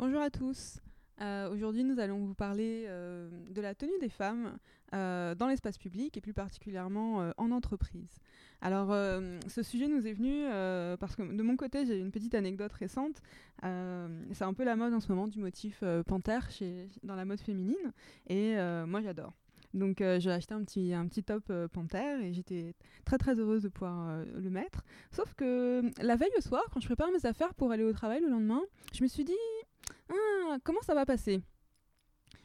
Bonjour à tous. Euh, Aujourd'hui, nous allons vous parler euh, de la tenue des femmes euh, dans l'espace public et plus particulièrement en entreprise. Alors, ce sujet nous est venu parce que de mon côté, j'ai une petite anecdote récente. C'est un peu la mode en ce moment du motif panthère chez, dans la mode féminine et moi, j'adore. Donc j'ai acheté un petit, un petit top euh, panthère et j'étais très très heureuse de pouvoir le mettre. Sauf que la veille au soir, quand je prépare mes affaires pour aller au travail le lendemain, je me suis dit ah, comment ça va passer?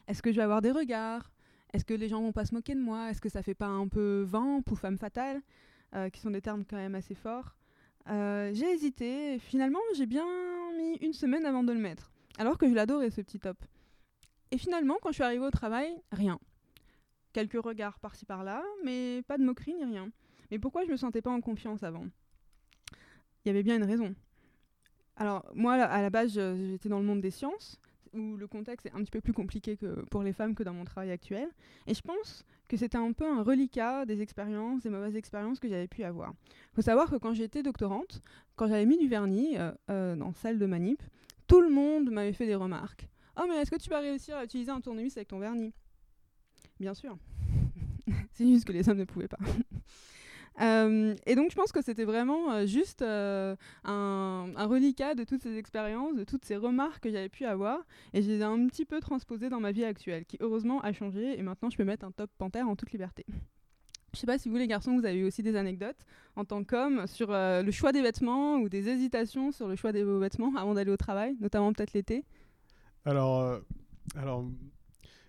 Est-ce que je vais avoir des regards? Est-ce que les gens vont pas se moquer de moi? Est-ce que ça fait pas un peu vamp ou femme fatale? Euh, Qui sont des termes quand même assez forts. Euh, j'ai hésité et finalement j'ai bien mis une semaine avant de le mettre. Alors que je l'adorais ce petit top. Et finalement, quand je suis arrivée au travail, rien. Quelques regards par-ci par-là, mais pas de moquerie ni rien. Mais pourquoi je me sentais pas en confiance avant? Il y avait bien une raison. Alors, moi, à la base, j'étais dans le monde des sciences, où le contexte est un petit peu plus compliqué pour les femmes que dans mon travail actuel. Et je pense que c'était un peu un reliquat des expériences, des mauvaises expériences que j'avais pu avoir. Il faut savoir que quand j'étais doctorante, quand j'avais mis du vernis euh, euh, dans salle de manip, tout le monde m'avait fait des remarques. Oh, mais est-ce que tu vas réussir à utiliser un tournevis avec ton vernis? Bien sûr. C'est juste que les hommes ne pouvaient pas. Euh, et donc je pense que c'était vraiment euh, juste euh, un, un reliquat de toutes ces expériences, de toutes ces remarques que j'avais pu avoir, et je les ai un petit peu transposées dans ma vie actuelle, qui heureusement a changé, et maintenant je peux mettre un top panthère en toute liberté. Je sais pas si vous les garçons, vous avez eu aussi des anecdotes en tant qu'homme sur le choix des vêtements ou des hésitations sur le choix des vêtements avant d'aller au travail, notamment peut-être l'été. Alors, alors,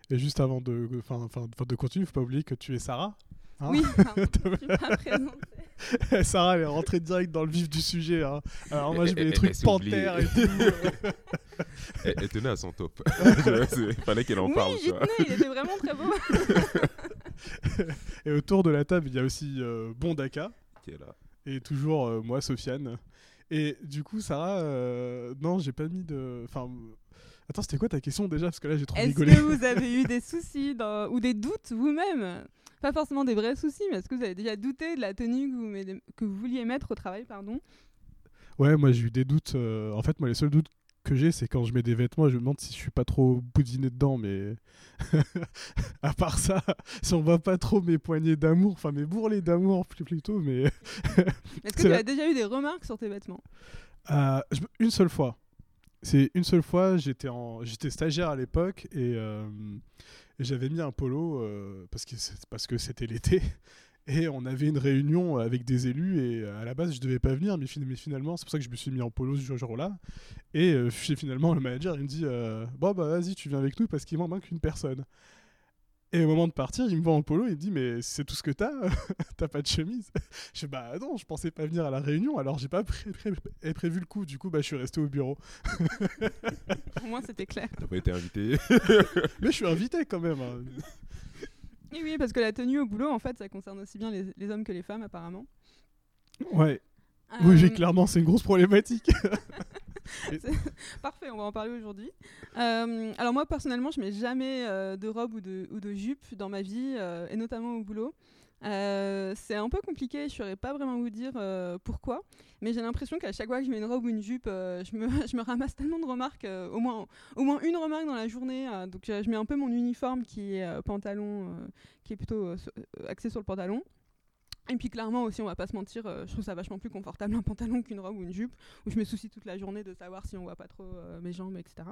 et juste avant de, enfin, enfin, de continuer, faut pas oublier que tu es Sarah. Hein Oui, pardon, je suis pas présentée. Sarah, elle est rentrée direct dans le vif du sujet. hein. Alors moi, je mets elle- trucs panthères et tout. Elle, elle tenait à son top. Il fallait qu'elle en oui, parle. il était vraiment très beau. et autour de la table, il y a aussi euh, Bondaka Qui est là. et toujours euh, moi, Sofiane. Et du coup, Sarah, euh, non, j'ai pas mis de. Enfin, attends, c'était quoi ta question déjà? Parce que là, j'ai trop Est-ce rigolé. que vous avez eu des soucis dans- ou des doutes vous-même? Pas forcément des vrais soucis, mais est-ce que vous avez déjà douté de la tenue que vous, mettez- que vous vouliez mettre au travail pardon? Ouais, moi j'ai eu des doutes. euh, En fait, moi les seuls doutes que j'ai, c'est quand je mets des vêtements, je me demande si je suis pas trop boudiné dedans, mais à part ça, si on voit pas trop mes poignées d'amour, enfin mes bourrelets d'amour plus plutôt, mais Est-ce que tu as déjà eu des remarques sur tes vêtements? Euh, une seule fois. C'est une seule fois, j'étais en stagiaire à l'époque et, euh, et j'avais mis un polo euh, parce que c'était l'été et on avait une réunion avec des élus et euh, à la base je devais pas venir mais, fin- mais finalement c'est pour ça que je me suis mis en polo ce jour-là et fi- finalement le manager il me dit bon bah vas-y tu viens avec nous parce qu'il manque une personne. Et au moment de partir, il me voit en polo, il me dit mais c'est tout ce que t'as T'as pas de chemise Je fais bah non, je pensais pas venir à la réunion, alors j'ai pas pré- pré- pré- prévu le coup. Du coup, bah je suis resté au bureau. Au moins c'était clair. T'as pas été invité. Mais je suis invité quand même. hein. Et oui, parce que la tenue au boulot, en fait, ça concerne aussi bien les, les hommes que les femmes apparemment. Ouais. Euh, oui, clairement, c'est une grosse problématique. Parfait, on va en parler aujourd'hui. Euh, alors moi personnellement, je mets jamais euh, de robe ou de, ou de jupe dans ma vie, euh, et notamment au boulot. C'est un peu compliqué, je ne saurais pas vraiment vous dire pourquoi, mais j'ai l'impression qu'à chaque fois que je mets une robe ou une jupe, je, me, je me ramasse tellement de remarques, au, moins, au moins une remarque dans la journée. donc je mets un peu mon uniforme qui est pantalon, qui est plutôt axé sur le pantalon. Et puis clairement aussi, on va pas se mentir, euh, je trouve ça vachement plus confortable un pantalon qu'une robe ou une jupe, où je me soucie toute la journée de savoir si on voit pas trop euh, mes jambes, etc.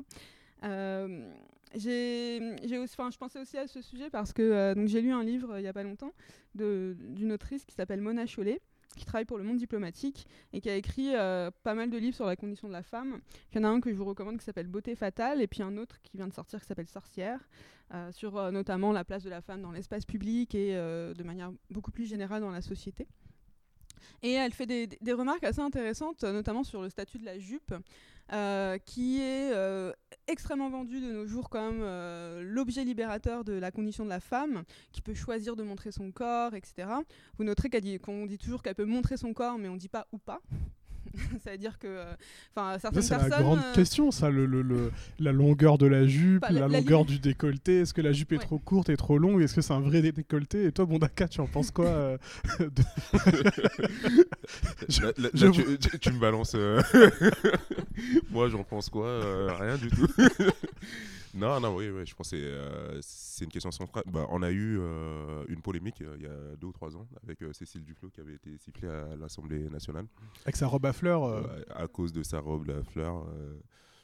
Euh, j'ai, aussi, je pensais aussi à ce sujet parce que j'ai lu un livre il y a pas longtemps d'une autrice qui s'appelle Mona Chollet, qui travaille pour le monde diplomatique et qui a écrit euh, pas mal de livres sur la condition de la femme. Il y en a un que je vous recommande qui s'appelle Beauté fatale et puis un autre qui vient de sortir qui s'appelle Sorcière, euh, sur euh, notamment la place de la femme dans l'espace public et de manière beaucoup plus générale dans la société. Et elle fait des, remarques assez intéressantes, notamment sur le statut de la jupe, euh, qui est euh, extrêmement vendu de nos jours comme euh, l'objet libérateur de la condition de la femme, qui peut choisir de montrer son corps, etc. Vous noterez qu'elle dit- qu'on dit toujours qu'elle peut montrer son corps, mais on ne dit pas ou pas. ça veut dire que, euh, enfin, Ça, certaines c'est personnes. la grande euh, question, ça, le, le- le- la longueur de la jupe, Bah, la, longueur du décolleté. Est-ce que la jupe est Ouais. trop courte et trop longue Est-ce que c'est un vrai dé- décolleté Et toi, Bondaka, tu en penses quoi euh, de- Je- Là, là- je là, vous- tu, tu- tu me balances. euh, Moi, j'en pense quoi Euh, Rien du tout. Non, non, oui, oui, je pense que c'est, euh, c'est une question centrale. Bah, on a eu euh, une polémique euh, il y a deux ou trois ans avec Cécile Duflot qui avait été sifflée à l'Assemblée nationale Avec sa robe à fleurs à cause de sa robe, la fleur.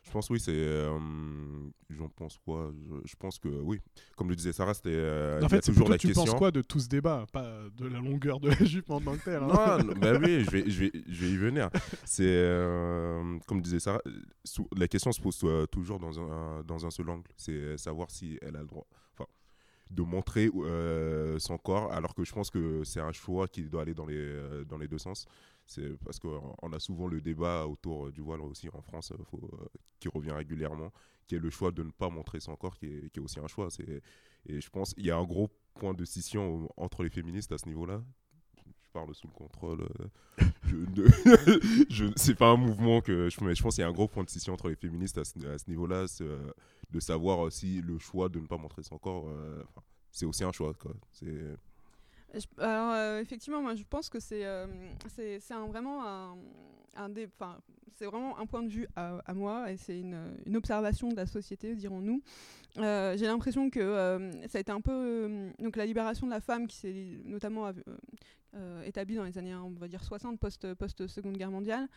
Je pense oui, c'est. euh, J'en pense quoi? Je, je pense que oui, comme le disait Sarah, c'était. euh, En fait, c'est toujours la tu question. penses quoi de tout ce débat? Pas de la longueur de la jupe en tant que telle. hein. Non, non, bah oui, je vais, je vais, je vais y venir. C'est euh, comme disait Sarah, la question se pose euh, toujours dans un, dans un seul angle. C'est euh, savoir si elle a le droit, enfin, de montrer euh, son corps, alors que je pense que c'est un choix qui doit aller dans les, dans les deux sens. C'est parce qu'on on a souvent le débat autour euh, du voile aussi en France, euh, euh, qui revient régulièrement, qui est le choix de ne pas montrer son corps, qui est, aussi un choix. Et je pense qu'il y a un gros point de scission entre les féministes à ce niveau-là. Je parle sous le contrôle. je ne- c'est pas un mouvement que je, mais je pense qu'il y a un gros point de scission entre les féministes à ce, niveau-là, de savoir si le choix de ne pas montrer son corps, c'est aussi un choix. C'est, Alors euh, effectivement, moi je pense que c'est vraiment un, point de vue à, moi et c'est une, observation de la société, dirons-nous. Euh, J'ai l'impression que euh, ça a été un peu donc la libération de la femme qui s'est notamment établie dans les années on va dire 60 post post Seconde Guerre mondiale.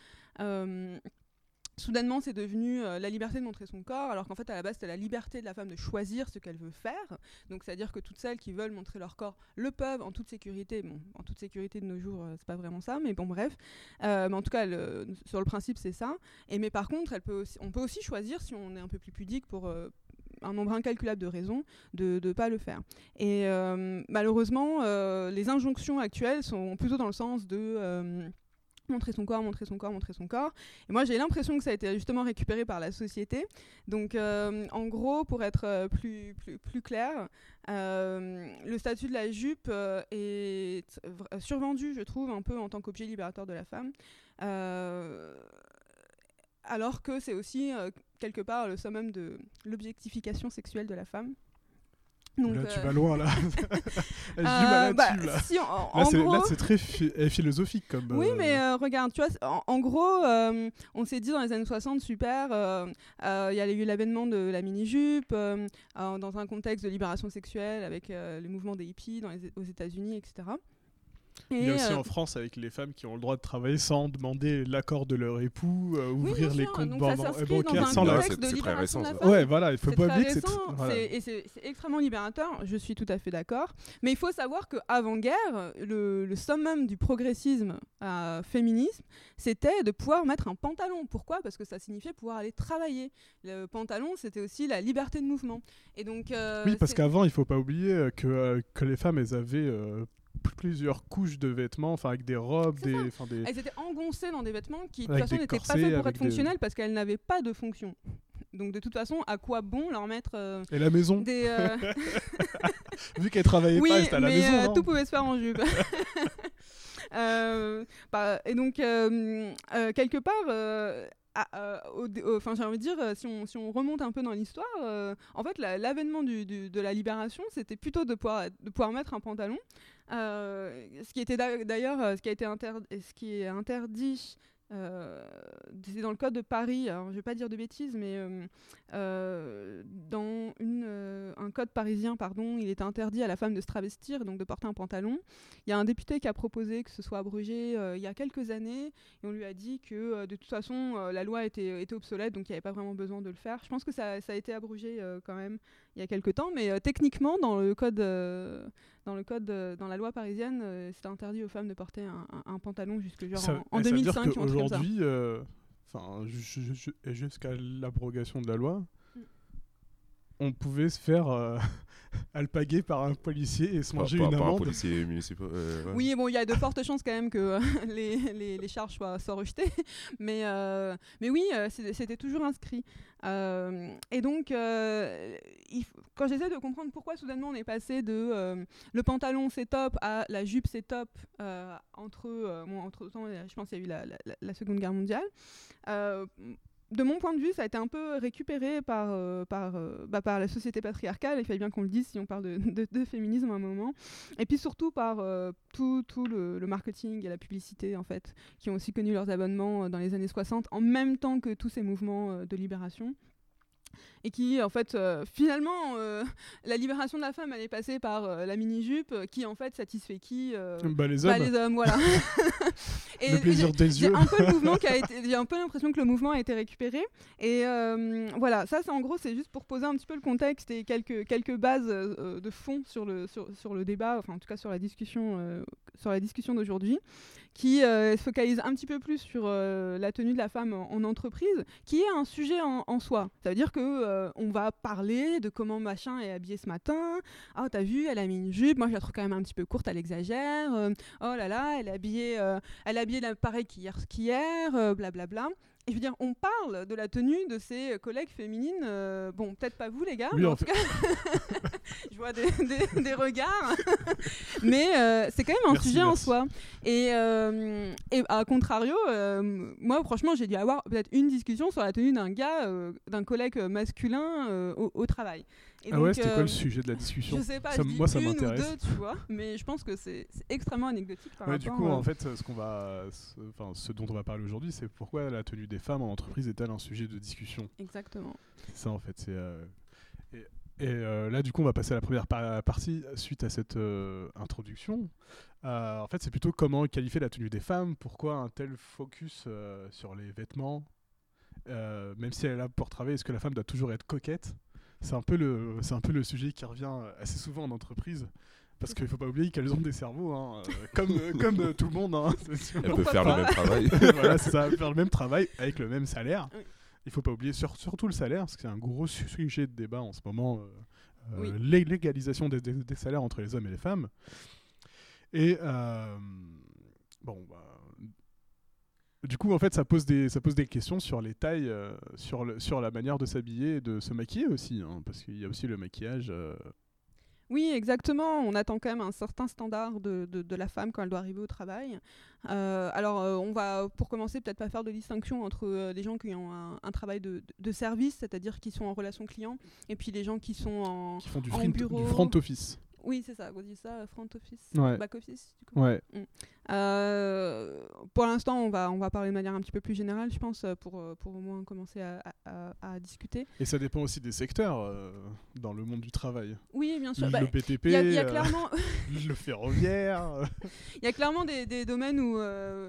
Soudainement, c'est devenu euh, la liberté de montrer son corps, alors qu'en fait, à la base, c'était la liberté de la femme de choisir ce qu'elle veut faire. Donc, c'est-à-dire que toutes celles qui veulent montrer leur corps le peuvent en toute sécurité. Bon, en toute sécurité de nos jours, euh, c'est pas vraiment ça, mais bon, bref. Euh, mais en tout cas, sur le principe, c'est ça. Et mais par contre, on peut aussi choisir, si on est un peu plus pudique, pour euh, un nombre incalculable de raisons, de ne pas le faire. Et malheureusement, les injonctions actuelles sont plutôt dans le sens de montrer son corps, montrer son corps, montrer son corps. Et moi, j'ai l'impression que ça a été justement récupéré par la société. Donc, euh, en gros, pour être euh, plus, plus, plus clair, euh, le statut de la jupe est survendu, je trouve, un peu en tant qu'objet libérateur de la femme. Alors que c'est aussi, quelque part, le summum de l'objectification sexuelle de la femme. Donc, là, tu euh, vas loin, là. Euh, bah, là. si, en, Là, c'est, gros, très euh, philosophique comme. oui, euh, mais euh, regarde, tu vois, en, en gros, on s'est dit dans les années 60, super, il y a eu l'avènement de la mini-jupe, dans un contexte de libération sexuelle avec euh, le mouvement des hippies dans les- aux États-Unis, etc. Il y a aussi euh, en France avec les femmes qui ont le droit de travailler sans demander l'accord de leur époux, euh, ouvrir les comptes bancaires un sans la. C'est- très la récent, femme. Ouais, voilà, il faut C'est pas très oublier que c'est. voilà. c'est- et c'est extrêmement libérateur, je suis tout à fait d'accord. Mais il faut savoir qu'avant-guerre, le, le summum du progressisme euh, féminisme, c'était de pouvoir mettre un pantalon. Pourquoi? Parce que ça signifiait pouvoir aller travailler. Le pantalon, c'était aussi la liberté de mouvement. Et donc, euh, Oui, parce qu'avant, il faut pas oublier que, euh, que les femmes, elles avaient euh, plusieurs couches de vêtements, enfin avec des robes, des, elles étaient engoncées dans des vêtements qui, de toute façon, n'étaient pas faits pour être des- fonctionnels parce qu'elles n'avaient pas de fonction. Donc, de toute façon, à quoi bon leur mettre euh, Et la maison, des. euh, vu qu'elles travaillaient oui, pas, étaient à la mais maison. euh, non tout pouvait se faire en jupe. Bah, et donc, quelque part, euh, enfin, j'ai envie de dire, euh, si on, si on remonte un peu dans l'histoire, euh, en fait, la- l'avènement du- de la libération, c'était plutôt de pouvoir, de pouvoir mettre un pantalon. Euh, ce qui était d'a- d'ailleurs, euh, ce qui a été ce qui est interdit. Euh, c'est dans le code de Paris, alors je vais pas dire de bêtises, mais euh, euh, dans un code parisien, pardon, il était interdit à la femme de se travestir, donc de porter un pantalon. Il y a un député qui a proposé que ce soit abrogé il y a quelques années, et on lui a dit que de toute façon la loi était, obsolète, donc il n'y avait pas vraiment besoin de le faire. Je pense que ça, a été abrogé quand même il y a quelques temps, mais euh, techniquement dans le code, euh, dans le code, euh, dans la loi parisienne, c'était interdit aux femmes de porter un, un- un pantalon jusque genre Ça- en, en eh, ça veut 2005 dire qu'aujourd'hui, enfin, jusqu'à l'abrogation de la loi. On pouvait se faire euh, alpaguer par un policier et se manger par- une par un amende. policier municipal. euh, ouais. Oui, bon, il y a de fortes chances quand même que euh, les, les- les charges soient, soient rejetées. Mais, euh, mais oui, c'était toujours inscrit. Euh, et donc, euh, il quand j'essaie de comprendre pourquoi soudainement on est passé de euh, le pantalon c'est top à la jupe c'est top euh, entre, euh, bon, entre temps, je pense qu'il y a eu la, la- la- la Seconde Guerre mondiale. De mon point de vue, ça a été un peu récupéré par, euh, euh, bah, par la société patriarcale, il fallait bien qu'on le dise si on parle de, féminisme à un moment, et puis surtout par euh, tout, le, marketing et la publicité, en fait, qui ont aussi connu leurs abonnements dans les années 60, en même temps que tous ces mouvements de libération. Et qui, en fait, euh, finalement, euh, la libération de la femme, elle est passée par euh, la mini-jupe, euh, qui, en fait, satisfait qui Bah, les hommes, bah, les hommes, voilà. Et le plaisir des yeux. un peu le mouvement qui a été j'ai un peu l'impression que le mouvement a été récupéré et voilà ça c'est en gros c'est juste pour poser un petit peu le contexte et quelques quelques bases de fond sur le sur, sur le débat enfin en tout cas sur la discussion sur la discussion d'aujourd'hui qui euh, se focalise un petit peu plus sur euh, la tenue de la femme en, en entreprise qui est un sujet en, soi. Ça veut dire que euh, on va parler de comment machin est habillé ce matin ah t'as vu elle a mis une jupe. Moi je la trouve quand même un petit peu courte elle exagère. Oh là là elle est habillée elle est habillée pareil qu'hier, blablabla. Et je veux dire, on parle de la tenue de ses collègues féminines. euh, bon, peut-être pas vous, les gars, Oui, mais en, en tout cas, je vois des, des- des regards. mais euh, c'est quand même un Merci, sujet en soi. Et, euh, et à contrario, moi, franchement, j'ai dû avoir peut-être une discussion sur la tenue d'un gars, d'un collègue masculin au, au travail. Et Ah ouais, c'était quoi euh, le sujet de la discussion je sais pas, Ça- je dis moi, ça m'intéresse. deux, tu vois, mais je pense que c'est extrêmement anecdotique par Ouais, du coup, à- en fait, ce qu'on va, ce- enfin, ce dont on va parler aujourd'hui, c'est pourquoi la tenue des femmes en entreprise est-elle un sujet de discussion? Exactement. C'est ça, en fait. C'est euh, et, et, euh, là, du coup, on va passer à la première par- partie suite à cette euh, introduction. Euh, en fait, c'est plutôt comment qualifier la tenue des femmes. Pourquoi un tel focus euh, sur les vêtements, Euh, même si elle est là pour travailler. Est-ce que la femme doit toujours être coquette? C'est un peu le, c'est un peu le sujet qui revient assez souvent en entreprise. Parce qu'il faut pas oublier qu'elles ont des cerveaux, hein, euh, comme, euh, comme euh, tout le monde. hein, c'est sûr. Elle peut Pourquoi faire pas le même travail. voilà, ça, faire le même travail avec le même salaire. Oui. Il faut pas oublier sur- surtout le salaire, parce que c'est un gros su- sujet de débat en ce moment. euh, Oui. L'égalisation des, des- des salaires entre les hommes et les femmes. Et euh, bon, bah, du coup, en fait, ça pose des, ça pose des questions sur les tailles, euh, sur, le, sur la manière de s'habiller et de se maquiller aussi, hein, parce qu'il y a aussi le maquillage. euh, Oui, exactement. On attend quand même un certain standard de, de- de la femme quand elle doit arriver au travail. Euh, alors, on va, pour commencer, peut-être pas faire de distinction entre les gens qui ont un, un travail de, de service, c'est-à-dire qui sont en relation client, et puis les gens qui sont en... qui font du, En front, bureau. du front office. Oui, c'est ça, on dit ça, front office, Ouais. back office. du coup. Ouais. Euh, pour l'instant, on va, on va parler de manière un petit peu plus générale, je pense, euh, pour, euh, pour au moins commencer à, à- discuter. Et ça dépend aussi des secteurs euh, dans le monde du travail. Oui, bien sûr. Le Bah, BTP, Il y a, y a clairement, le ferroviaire. Il y a clairement des, des domaines où euh,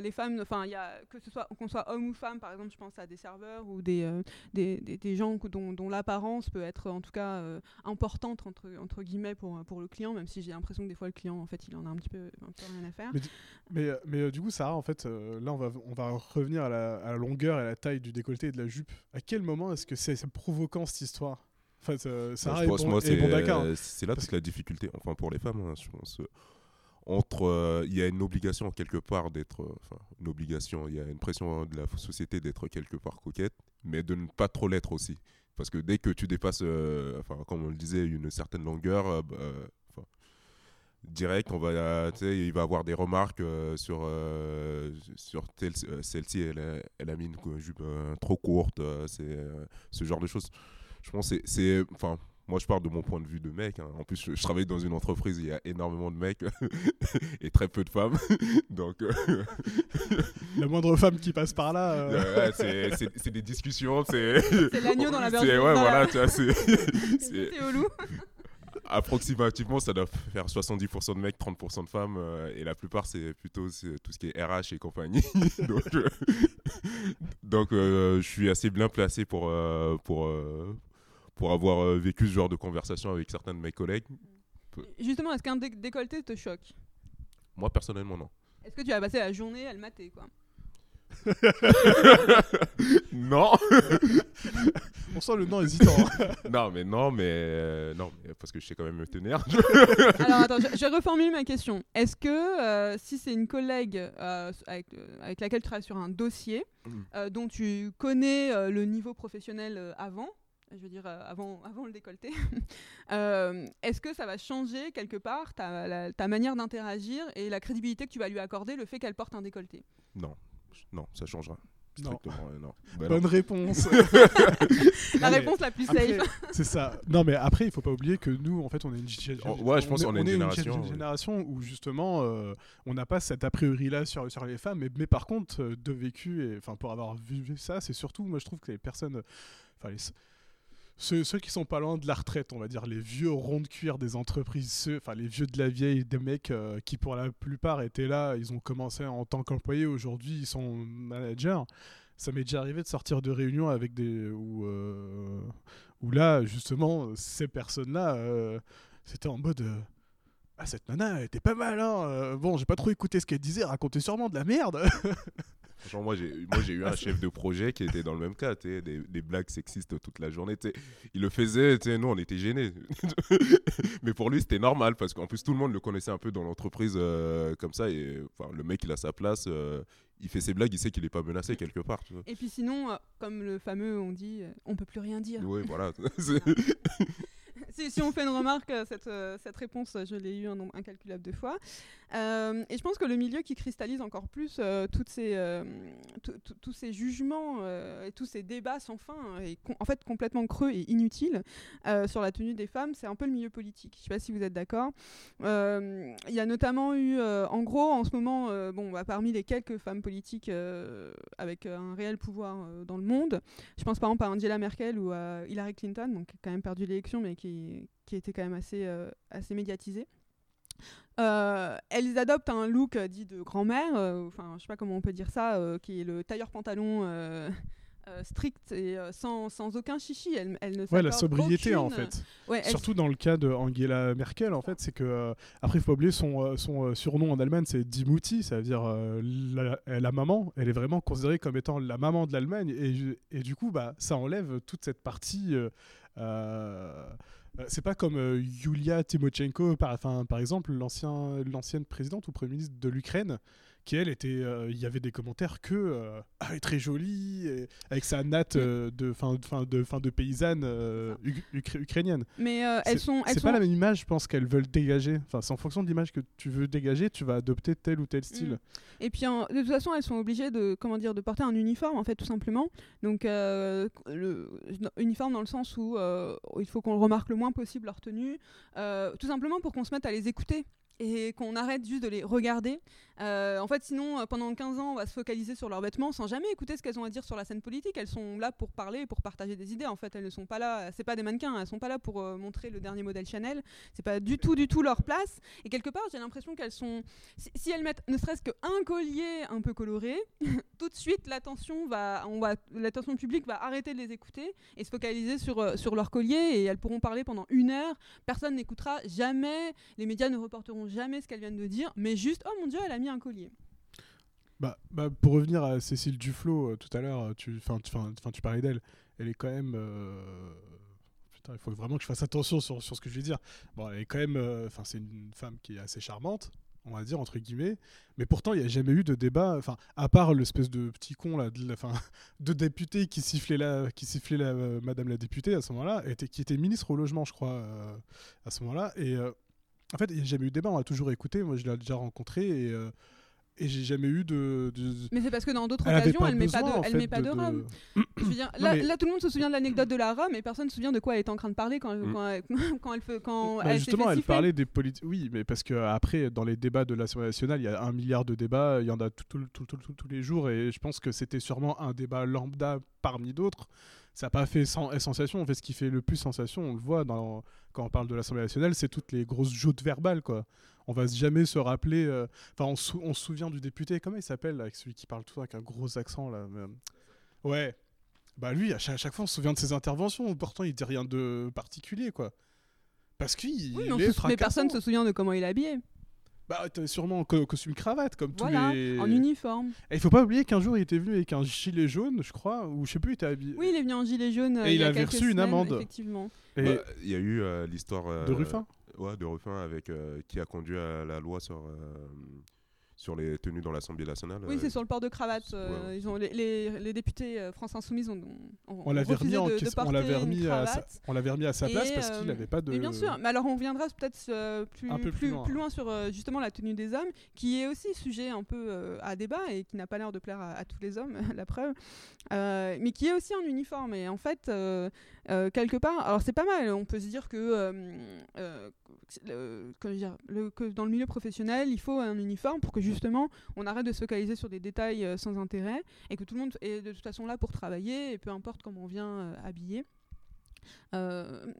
les femmes, enfin, que ce soit qu'on soit homme ou femme, par exemple, je pense à des serveurs ou des des, des, des gens dont, dont l'apparence peut être en tout cas importante entre entre guillemets pour pour le client, même si j'ai l'impression que des fois le client en fait il en a un petit peu un peu rien à faire. Mais Mais, euh, mais euh, du coup, Sarah, en fait, euh, là, on va, on va revenir à la, à la longueur et à la taille du décolleté et de la jupe. À quel moment est-ce que c'est provoquant cette histoire? Euh, Sarah pense, bon, moi, est c'est bon d'accord. euh, c'est là Parce toute la difficulté, enfin pour les femmes, hein, je pense. euh, Entre, euh, il y a une obligation quelque part d'être, euh, enfin une obligation, il y a une pression de la société d'être quelque part coquette, mais de ne pas trop l'être aussi, parce que dès que tu dépasses, euh, enfin comme on le disait, une certaine longueur, euh, bah, euh, enfin, direct, on va, il va avoir des remarques euh, sur euh, sur telle, euh, celle-ci, elle, a- elle a mis une jupe euh, trop courte, euh, c'est euh, ce genre de choses. Je pense que c'est- enfin, moi je parle de mon point de vue de mec. hein. En plus, je, je travaille dans une entreprise, il y a énormément de mecs et très peu de femmes, donc euh, La moindre femme qui passe par là. euh, ouais, c'est- des discussions, c'est C'est l'agneau dans la bergerie. Ouais, la- c'est C'est c'est- c'est au loup. Approximativement, ça doit faire 70% de mecs, 30% de femmes, euh, et la plupart, c'est plutôt tout ce qui est RH et compagnie. donc, euh, donc euh, je suis assez bien placé pour, pour, pour avoir vécu ce genre de conversation avec certains de mes collègues. Justement, est-ce qu'un dé- décolleté te choque? Moi, personnellement, non. Est-ce que tu as passé la journée à le mater quoi? non On sent le nom hésitant. hein. non, mais non, mais euh, non, mais parce que je sais quand même me tenir. Alors attends, je, je reformule ma question. Est-ce que euh, si c'est une collègue euh, avec, euh, avec laquelle tu travailles sur un dossier Mm. euh, dont tu connais euh, le niveau professionnel euh, avant, je veux dire euh, avant, avant le décolleté, euh, est-ce que ça va changer quelque part ta, la- ta manière d'interagir et la crédibilité que tu vas lui accorder le fait qu'elle porte un décolleté? Non, non, ça changera. Non. Euh, non. Bah non. Bonne réponse. La Non, réponse la plus après, safe. c'est ça. Non, mais après, il faut pas oublier que nous, en fait, on est une, gé- Oh, ouais, je pense est- qu'on est une est génération, gé- ouais. génération où justement, euh, on n'a pas cet a priori là sur, sur les femmes, mais, mais par contre, euh, de vécu, et enfin, pour avoir vu, vu ça, c'est surtout, moi, je trouve que les personnes, enfin, les- ceux, qui sont pas loin de la retraite, on va dire, les vieux ronds de cuir des entreprises, ceux, enfin, les vieux de la vieille, des mecs euh, qui, pour la plupart, étaient là, ils ont commencé en tant qu'employés, aujourd'hui, ils sont managers. Ça m'est déjà arrivé de sortir de réunions avec des où, euh, là justement ces personnes-là euh, c'était en mode ah cette nana elle était pas mal hein bon j'ai pas trop écouté ce qu'elle disait racontait sûrement de la merde Franchement, moi j'ai moi j'ai eu un chef de projet qui était dans le même cas, des, des blagues sexistes toute la journée. Il le faisait, nous on était gênés. Mais pour lui c'était normal parce qu'en plus tout le monde le connaissait un peu dans l'entreprise euh, comme ça et le mec il a sa place, euh, il fait ses blagues, il sait qu'il est pas menacé quelque part. Tu vois. Et puis sinon, euh, comme le fameux on dit, on peut plus rien dire. Oui, voilà. Si, on fait une remarque, euh, cette, euh, cette réponse, euh, je l'ai eu un nombre incalculable de fois. Et je pense que le milieu qui cristallise encore plus toutes ces, tous ces jugements et tous ces débats sans fin, et en fait complètement creux et inutiles sur la tenue des femmes, c'est un peu le milieu politique. Je ne sais pas si vous êtes d'accord. Il y a notamment eu, en gros, en ce moment, bon, bah, parmi les quelques femmes politiques avec un réel pouvoir dans le monde, je pense par exemple à Angela Merkel ou à Hillary Clinton, donc qui a quand même perdu l'élection, mais qui, qui était quand même assez, euh, assez médiatisée. Euh, elles adoptent un look euh, dit de grand-mère, euh, enfin je sais pas comment on peut dire ça, euh, qui est le tailleur pantalon strict et sans, sans aucun chichi. Elles, elles ne ouais la sobriété en fait Ouais, elles- surtout dans le cas de Angela Merkel en fait c'est que après il faut pas oublier son, son surnom en Allemagne c'est Die Mutti ça veut dire la, la maman elle est vraiment considérée comme étant la maman de l'Allemagne et, et du coup bah ça enlève toute cette partie euh, c'est pas comme euh, Yulia Tymoshenko par, exemple l'ancien l'ancienne présidente ou premier ministre de l'Ukraine qui elle était euh, il y avait des commentaires que euh, ah, elle est très jolie et- avec sa natte euh, de fin fin de fin de paysanne uk- ukra- ukrainienne mais elles sont, c'est sont pas la même image, je pense, qu'elles veulent dégager. Enfin, c'est en fonction de l'image que tu veux dégager, tu vas adopter tel ou tel style. Mm. Et puis en- de toute façon, elles sont obligées de comment dire de porter un uniforme en fait tout simplement. Donc le uniforme dans le sens où il faut qu'on remarque le moins possible leur tenue, tout simplement pour qu'on se mette à les écouter et qu'on arrête juste de les regarder. Euh, en fait, sinon, euh, pendant 15 ans, on va se focaliser sur leurs vêtements sans jamais écouter ce qu'elles ont à dire sur la scène politique. Elles sont là pour parler pour partager des idées. En fait, elles ne sont pas là. C'est pas des mannequins. Elles sont pas là pour euh, montrer le dernier modèle Chanel. C'est pas du tout, du tout leur place. Et quelque part, j'ai l'impression qu'elles sont si, elles mettent ne serait-ce qu'un collier un peu coloré, tout de suite l'attention va, on va, l'attention publique va arrêter de les écouter et se focaliser sur, sur leur collier et elles pourront parler pendant une heure. Personne n'écoutera jamais, les médias ne reporteront jamais ce qu'elles viennent de dire, mais juste oh mon dieu, elle a mis un collier. Bah, bah, pour revenir à Cécile Duflo, euh, tout à l'heure, euh, tu, 'fin, 'fin, tu parlais d'elle. Elle est quand même. euh, Putain, il faut vraiment que je fasse attention sur, sur ce que je vais dire. Bon, elle est quand même. euh, c'est une femme qui est assez charmante, on va dire, entre guillemets. Mais pourtant, il n'y a jamais eu de débat. Enfin, à part l'espèce de petit con, là, de, la- de député qui sifflait, la, qui sifflait la, Madame la députée à ce moment-là, qui était ministre au logement, je crois, à ce moment-là. Et. En fait, il n'y a jamais eu de débat, on a toujours écouté. Moi, je l'ai déjà rencontré et, euh, et j'ai jamais eu de. de- Mais c'est parce que dans d'autres occasions, elle met pas de, elle fait, met pas de, de- rhum. Je veux dire, Non, là, mais- là, tout le monde se souvient de l'anecdote de la rhum et personne ne se souvient de quoi elle est en train de parler quand elle, Mm. quand elle, quand elle, fait- quand Bah, elle s'est justement, fait elle parlait des politiques. Oui, mais parce que après, dans les débats de l'Assemblée nationale, il y a un milliard de débats, il y en a tout- tout- tout- tout- tout- tous les jours, et je pense que c'était sûrement un débat lambda parmi d'autres. Ça n'a pas fait sen- sensation. En fait, ce qui fait le plus sensation, on le voit dans, quand on parle de l'Assemblée nationale, c'est toutes les grosses joutes verbales, quoi. On va jamais se rappeler. euh, Enfin, on, sou- on se souvient du député. Comment il s'appelle, avec celui qui parle tout avec un gros accent, là. Ouais. Bah lui, à chaque, à chaque fois, on se souvient de ses interventions. Pourtant, il dit rien de particulier, quoi. Parce qu'il Oui, mais, personne fracassant. se souvient de comment il est habillé. Bah, t'es sûrement en co- costume cravate, comme Voilà, tous les. en uniforme. Et il faut pas oublier qu'un jour il était venu avec un gilet jaune, je crois, ou je sais plus, il était habillé. Oui, il est venu en gilet jaune. euh, Et il y a avait quelques reçu une semaines, amende. Effectivement. Et Bah, Il y a eu euh, l'histoire. euh, de Ruffin Ouais, de Ruffin avec, euh, qui a conduit à la loi sur, euh, sur les tenues dans l'Assemblée nationale. Oui, euh, c'est sur le port de cravate. euh, ouais. ils ont, les, les, les députés euh, France Insoumise ont, ont, On l'avait refusé remis, en de, de question- porter on l'avait une remis, à sa, cravate. on l'avait remis à sa place Et, parce euh, qu'il n'avait pas de. Mais bien sûr, mais alors on reviendra peut-être euh, plus, Un peu plus plus, loin. sur euh, justement la tenue des hommes, qui est aussi sujet un peu euh, à débat et qui n'a pas l'air de plaire à, à tous les hommes, la preuve, Euh, mais qui est aussi en uniforme. Et en fait, euh, euh, quelque part, alors c'est pas mal, on peut se dire que, euh, euh, le- comment dire, le- que dans le milieu professionnel, il faut un uniforme pour que justement on arrête de se focaliser sur des détails euh, sans intérêt et que tout le monde est de toute façon là pour travailler et peu importe comment on vient euh, habillé. Euh,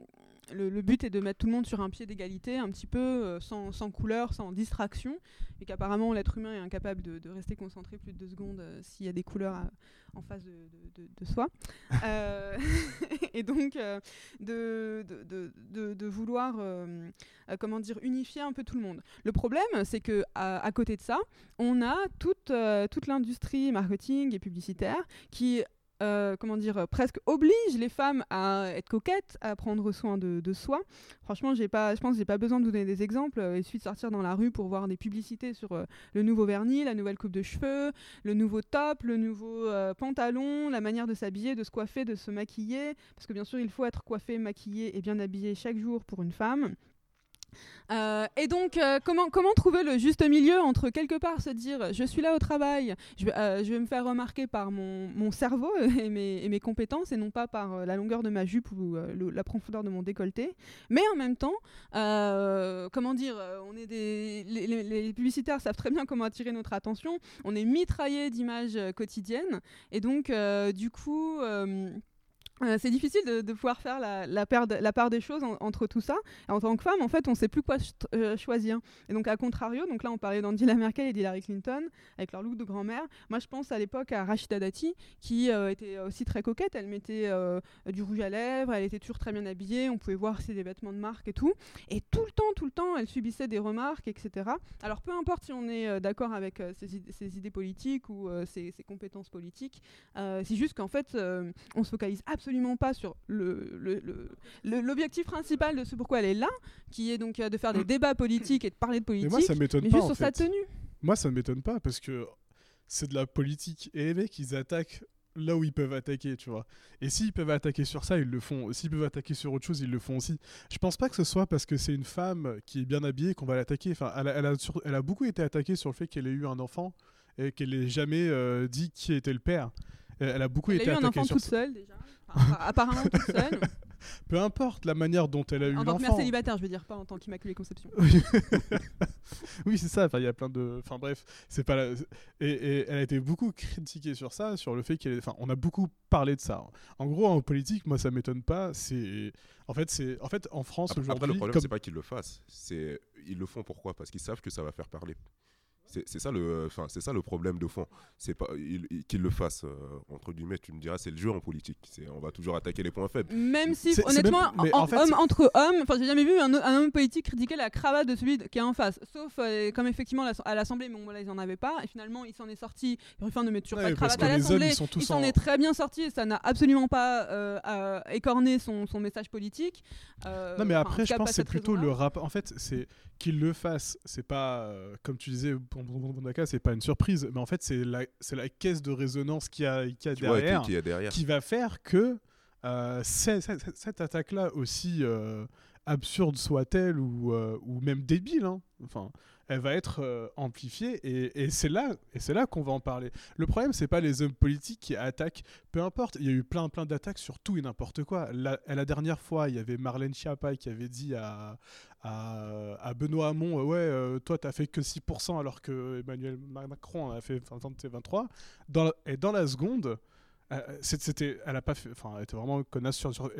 le, le but est de mettre tout le monde sur un pied d'égalité, un petit peu euh, sans, sans couleur, sans distraction, et qu'apparemment l'être humain est incapable de, de rester concentré plus de deux secondes euh, s'il y a des couleurs à- en face de, de- de- de soi. Euh, et donc euh, de, vouloir, euh, euh, comment dire, unifier un peu tout le monde. Le problème, c'est que à, à côté de ça, on a toute, euh, toute l'industrie marketing et publicitaire qui euh, comment dire, euh, presque oblige les femmes à être coquettes, à prendre soin de, soi. Franchement, j'ai pas, je pense que j'ai pas besoin de vous donner des exemples. Euh, Il suffit de sortir dans la rue pour voir des publicités sur le nouveau vernis, la nouvelle coupe de cheveux, le nouveau top, le nouveau pantalon, la manière de s'habiller, de se coiffer, de se maquiller. Parce que bien sûr, il faut être coiffé, maquillé et bien habillé chaque jour pour une femme. Euh, et donc, euh, comment, trouver le juste milieu entre quelque part se dire je suis là au travail, je euh, vais me faire remarquer par mon, cerveau et mes, compétences et non pas par la longueur de ma jupe ou la profondeur de mon décolleté. Mais en même temps, comment dire, on est des, les, les- publicitaires savent très bien comment attirer notre attention. On est mitraillé d'images quotidiennes et donc, du coup. Euh, c'est difficile de, pouvoir faire la, part des choses en- entre tout ça. En tant que femme, en fait, on ne sait plus quoi euh, choisir. Et donc, à contrario, donc là, on parlait d'Angela Merkel et d'Hillary Clinton avec leur look de grand-mère. Moi, je pense à l'époque à Rachida Dati, qui euh, était aussi très coquette. Elle mettait du rouge à lèvres, elle était toujours très bien habillée. On pouvait voir ses vêtements de marque et tout. Et tout le temps, tout le temps, elle subissait des remarques, etc. Alors, peu importe si on est d'accord avec ses, id- ses idées politiques ou ses, compétences politiques, c'est juste qu'en fait, on se focalise absolument pas sur le- le- le- le- l'objectif principal de ce pourquoi elle est là, qui est donc euh, de faire des débats politiques et de parler de Mais politique, moi, ça m'étonne mais pas. juste sur sa tenue. Moi, ça ne m'étonne pas parce que c'est de la politique et les mecs, ils attaquent là où ils peuvent attaquer, tu vois. Et s'ils peuvent attaquer sur ça, ils le font. S'ils peuvent attaquer sur autre chose, ils le font aussi. Je pense pas que ce soit parce que c'est une femme qui est bien habillée qu'on va l'attaquer. Enfin, elle a, elle a sur- elle a beaucoup été attaquée sur le fait qu'elle ait eu un enfant et qu'elle ait jamais euh, dit qui était le père. Euh, Elle a beaucoup Elle a été eu un enfant sur toute seule déjà. Enfin, apparemment toute seule. Peu importe la manière dont elle a eu en tant que mère l'enfant. célibataire, je veux dire, pas en tant qu'immaculée conception. Oui, oui c'est ça. Enfin, il y a plein de. Enfin, bref, c'est pas. la- Et, et elle a été beaucoup critiquée sur ça, sur le fait qu'elle. Enfin, on a beaucoup parlé de ça. En gros, en politique, moi, ça m'étonne pas. C'est. En fait, c'est. En fait, en France aujourd'hui. après, le problème, comme- c'est pas qu'ils le fassent. C'est ils le font pourquoi? Parce qu'ils savent que ça va faire parler. C'est c'est ça le, enfin c'est ça le problème de fond. C'est pas qu'ils le fassent euh, entre guillemets. Tu me diras, c'est le jeu en politique. C'est on va toujours attaquer les points faibles. Même si, honnêtement, même- mais en- en fait, homme c'est- entre hommes, enfin, j'ai jamais vu un, un homme politique critiquer la cravate de celui qui est en face. Sauf euh, comme effectivement à l'Assemblée, mais bon, là, ils en avaient pas. Et finalement, il s'en est sorti. Ruffin ne met toujours Ouais, pas de cravate que à l'Assemblée. Il s'en en- est très bien sorti et ça n'a absolument pas euh, écorné son, son message politique. Euh, Non mais après je pense que c'est plutôt le rapport. En fait c'est qu'il le fasse. C'est pas euh, comme tu disais Bondaka, c'est pas une surprise. Mais en fait c'est la la caisse de résonance qu'il y a, qu'il y a Tu vois derrière qui, qui derrière. qui va faire que euh, cette attaque là aussi euh, absurde soit-elle ou euh, ou même débile. hein, Enfin elle va être euh, amplifiée et, c'est là et là qu'on va en parler. Le problème c'est pas les hommes politiques qui attaquent, peu importe. Il y a eu plein plein d'attaques sur tout et n'importe quoi. La, dernière fois, il y avait Marlène Schiappa qui avait dit à à, Benoît Hamon, euh, ouais, euh, toi t'as fait que 6% alors que Emmanuel Macron a fait 23. Dans la- et dans la seconde. Euh, c'est- c'était, elle a pas enfin, était vraiment connasse sur, sur,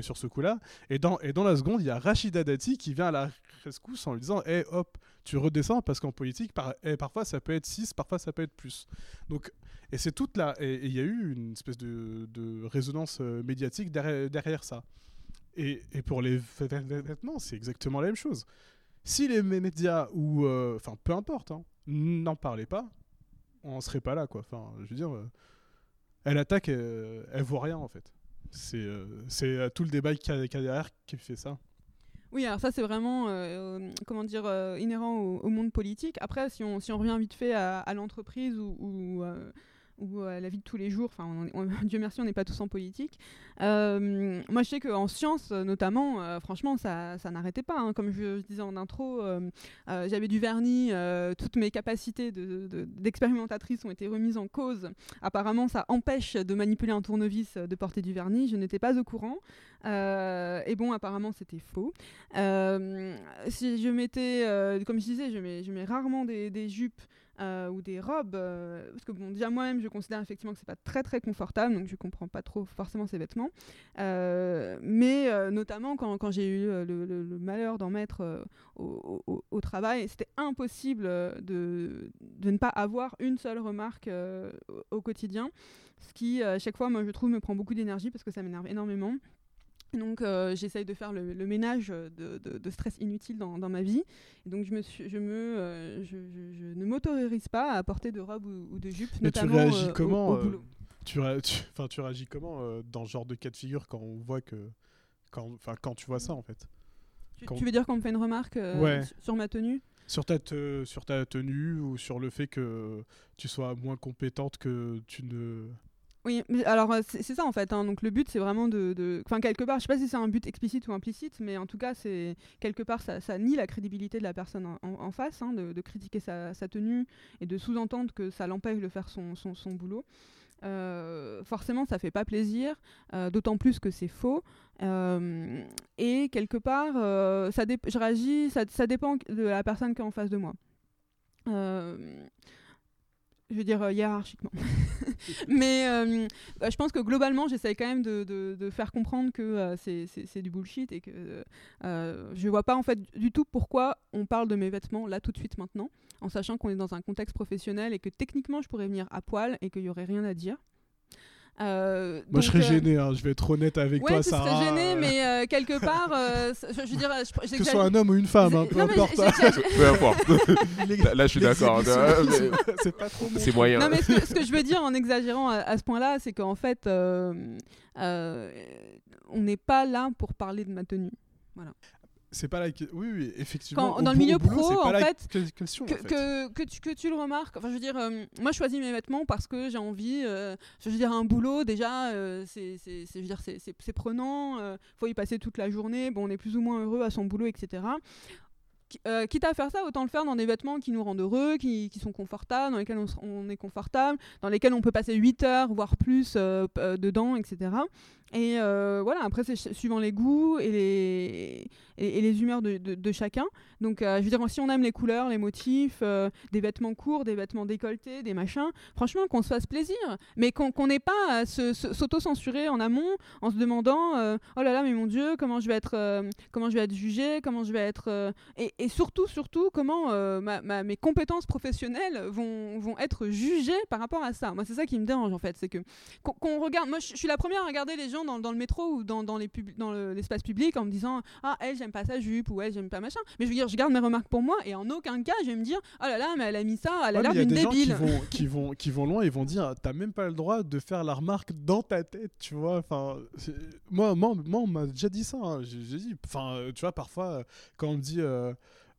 sur, ce coup-là. Et dans, et dans la seconde, il y a Rachida Dati qui vient à la rescousse en lui disant, hé, hop, tu redescends parce qu'en politique, par, eh, parfois ça peut être 6, parfois ça peut être plus. Donc, et c'est toute la, et il y a eu une espèce de, de résonance euh, médiatique derrière, derrière ça. Et, et pour les vê- vê- vêtements, c'est exactement la même chose. Si les médias ou euh, enfin peu importe, hein, n'en parlaient pas, on serait pas là quoi. Enfin, je veux dire, euh, elle attaque, euh, elle voit rien en fait. C'est euh, c'est euh, tout le débat qu'il y, a- derrière qui fait ça. Oui, alors ça c'est vraiment, comment dire, inhérent au, monde politique. Après, si on, si on revient vite fait à, l'entreprise ou, ou à la vie de tous les jours, enfin, Dieu merci, on n'est pas tous en politique. Euh, moi, je sais qu'en sciences, euh, notamment, euh, franchement, ça, ça n'arrêtait pas. hein. Comme je, disais en intro, euh, euh, j'avais du vernis, euh, toutes mes capacités de- de- d'expérimentatrice ont été remises en cause. Apparemment, ça empêche de manipuler un tournevis, euh, de porter du vernis. Je n'étais pas au courant. Euh, et bon, apparemment, c'était faux. Euh, je mettais, euh, comme je disais, je mets, je mets rarement des jupes euh, ou des robes, euh, parce que bon, déjà moi-même, je considère effectivement que c'est pas très très confortable, donc je comprends pas trop forcément ces vêtements. Euh, mais euh, notamment quand, j'ai eu le, malheur d'en mettre au, travail, c'était impossible de, ne pas avoir une seule remarque au quotidien, ce qui à chaque fois, moi je trouve, me prend beaucoup d'énergie parce que ça m'énerve énormément. Donc euh, j'essaye de faire le, le ménage de, de- de stress inutile dans, dans ma vie. Et donc je, me suis, je, me, euh, je, je- je ne m'autorise pas à porter de robe ou, ou de jupe, Mais tu réagis euh, au- comment au, boulot. tu, ré- tu- enfin, tu réagis comment dans ce genre de cas de figure quand on voit que quand tu vois ça en fait? Tu, quand- tu veux dire qu'on me fait une remarque Ouais. sur- sur ma tenue? Sur ta te- sur ta tenue ou sur le fait que tu sois moins compétente que tu ne Oui, alors euh, c'est ça en fait. hein. Donc le but c'est vraiment de, enfin quelque part, je sais pas si c'est un but explicite ou implicite, mais en tout cas c'est quelque part ça, nie la crédibilité de la personne en, face, hein, de, critiquer sa, tenue et de sous-entendre que ça l'empêche de faire son, boulot. Euh, forcément, ça fait pas plaisir, euh, d'autant plus que c'est faux. Et quelque part, ça je réagis, ça dépend de la personne qui est en face de moi. Je veux dire euh, hiérarchiquement. Mais euh, bah, je pense que globalement, j'essaye quand même de, faire comprendre que euh, c'est- du bullshit et que je vois pas en fait du tout pourquoi on parle de mes vêtements là tout de suite maintenant, en sachant qu'on est dans un contexte professionnel et que techniquement je pourrais venir à poil et qu'il y aurait rien à dire. Euh, moi je serais euh, gêné hein, je vais être honnête avec Ouais, toi tu Sarah serais gêné, euh, mais euh, quelque part, euh, je, je veux dire, je- que ce soit un homme ou une femme hein, j'ai- peu non, importe Peu importe. Là, là, je suis d'accord. c'est pas trop mon C'est truc. moyen. Non, mais ce que, ce que je veux dire en exagérant à, à ce point-là, c'est qu'en fait, euh, euh, on n'est pas là pour parler de ma tenue. C'est pas la que- oui oui effectivement Quand- dans le milieu boulot, pro, en fait, que- question Que, en fait. que, que tu, que tu le remarques, enfin je veux dire, euh, moi je choisis mes vêtements parce que j'ai envie, euh, je veux dire, un boulot déjà, euh, c'est c'est- je veux dire, c'est- prenant, faut y passer toute la journée, bon, on est plus ou moins heureux à son boulot, etc. Qui- euh, quitte à faire ça, autant le faire dans des vêtements qui nous rendent heureux, qui, qui sont confortables, dans lesquels on, on est confortable, dans lesquels on peut passer 8 heures, voire plus euh, euh, dedans, etc. Et euh, voilà, après, c'est suivant les goûts et les, et, les humeurs de, de- chacun. Donc, euh, je veux dire, si on aime les couleurs, les motifs, euh, des vêtements courts, des vêtements décolletés, des machins, franchement, qu'on se fasse plaisir. Mais qu'on qu'on n'ait pas à s'auto-censurer en amont en se demandant Oh là là, mais mon Dieu, comment je vais être, comment je vais être jugé, comment je vais être. et, et surtout, surtout, comment mes compétences professionnelles vont, vont être jugées par rapport à ça. Moi, c'est ça qui me dérange, en fait. C'est que qu'on regarde. Moi, je suis la première à regarder les gens dans, dans le métro ou dans, dans les pub- l'espace public en me disant Ah, elle, j'aime pas sa jupe ou elle, j'aime pas machin. Mais je veux dire, je garde mes remarques pour moi et en aucun cas, je vais me dire Oh là là, mais elle a mis ça, elle a Ouais, l'air il y a d'une des gens qui débile. vont, qui, vont, qui vont loin, ils vont dire T'as même pas le droit de faire la remarque dans ta tête, tu vois. Enfin, moi, moi, moi, on m'a déjà dit ça. hein. J'ai dit, enfin, euh, tu vois, parfois, euh, quand on me dit. euh,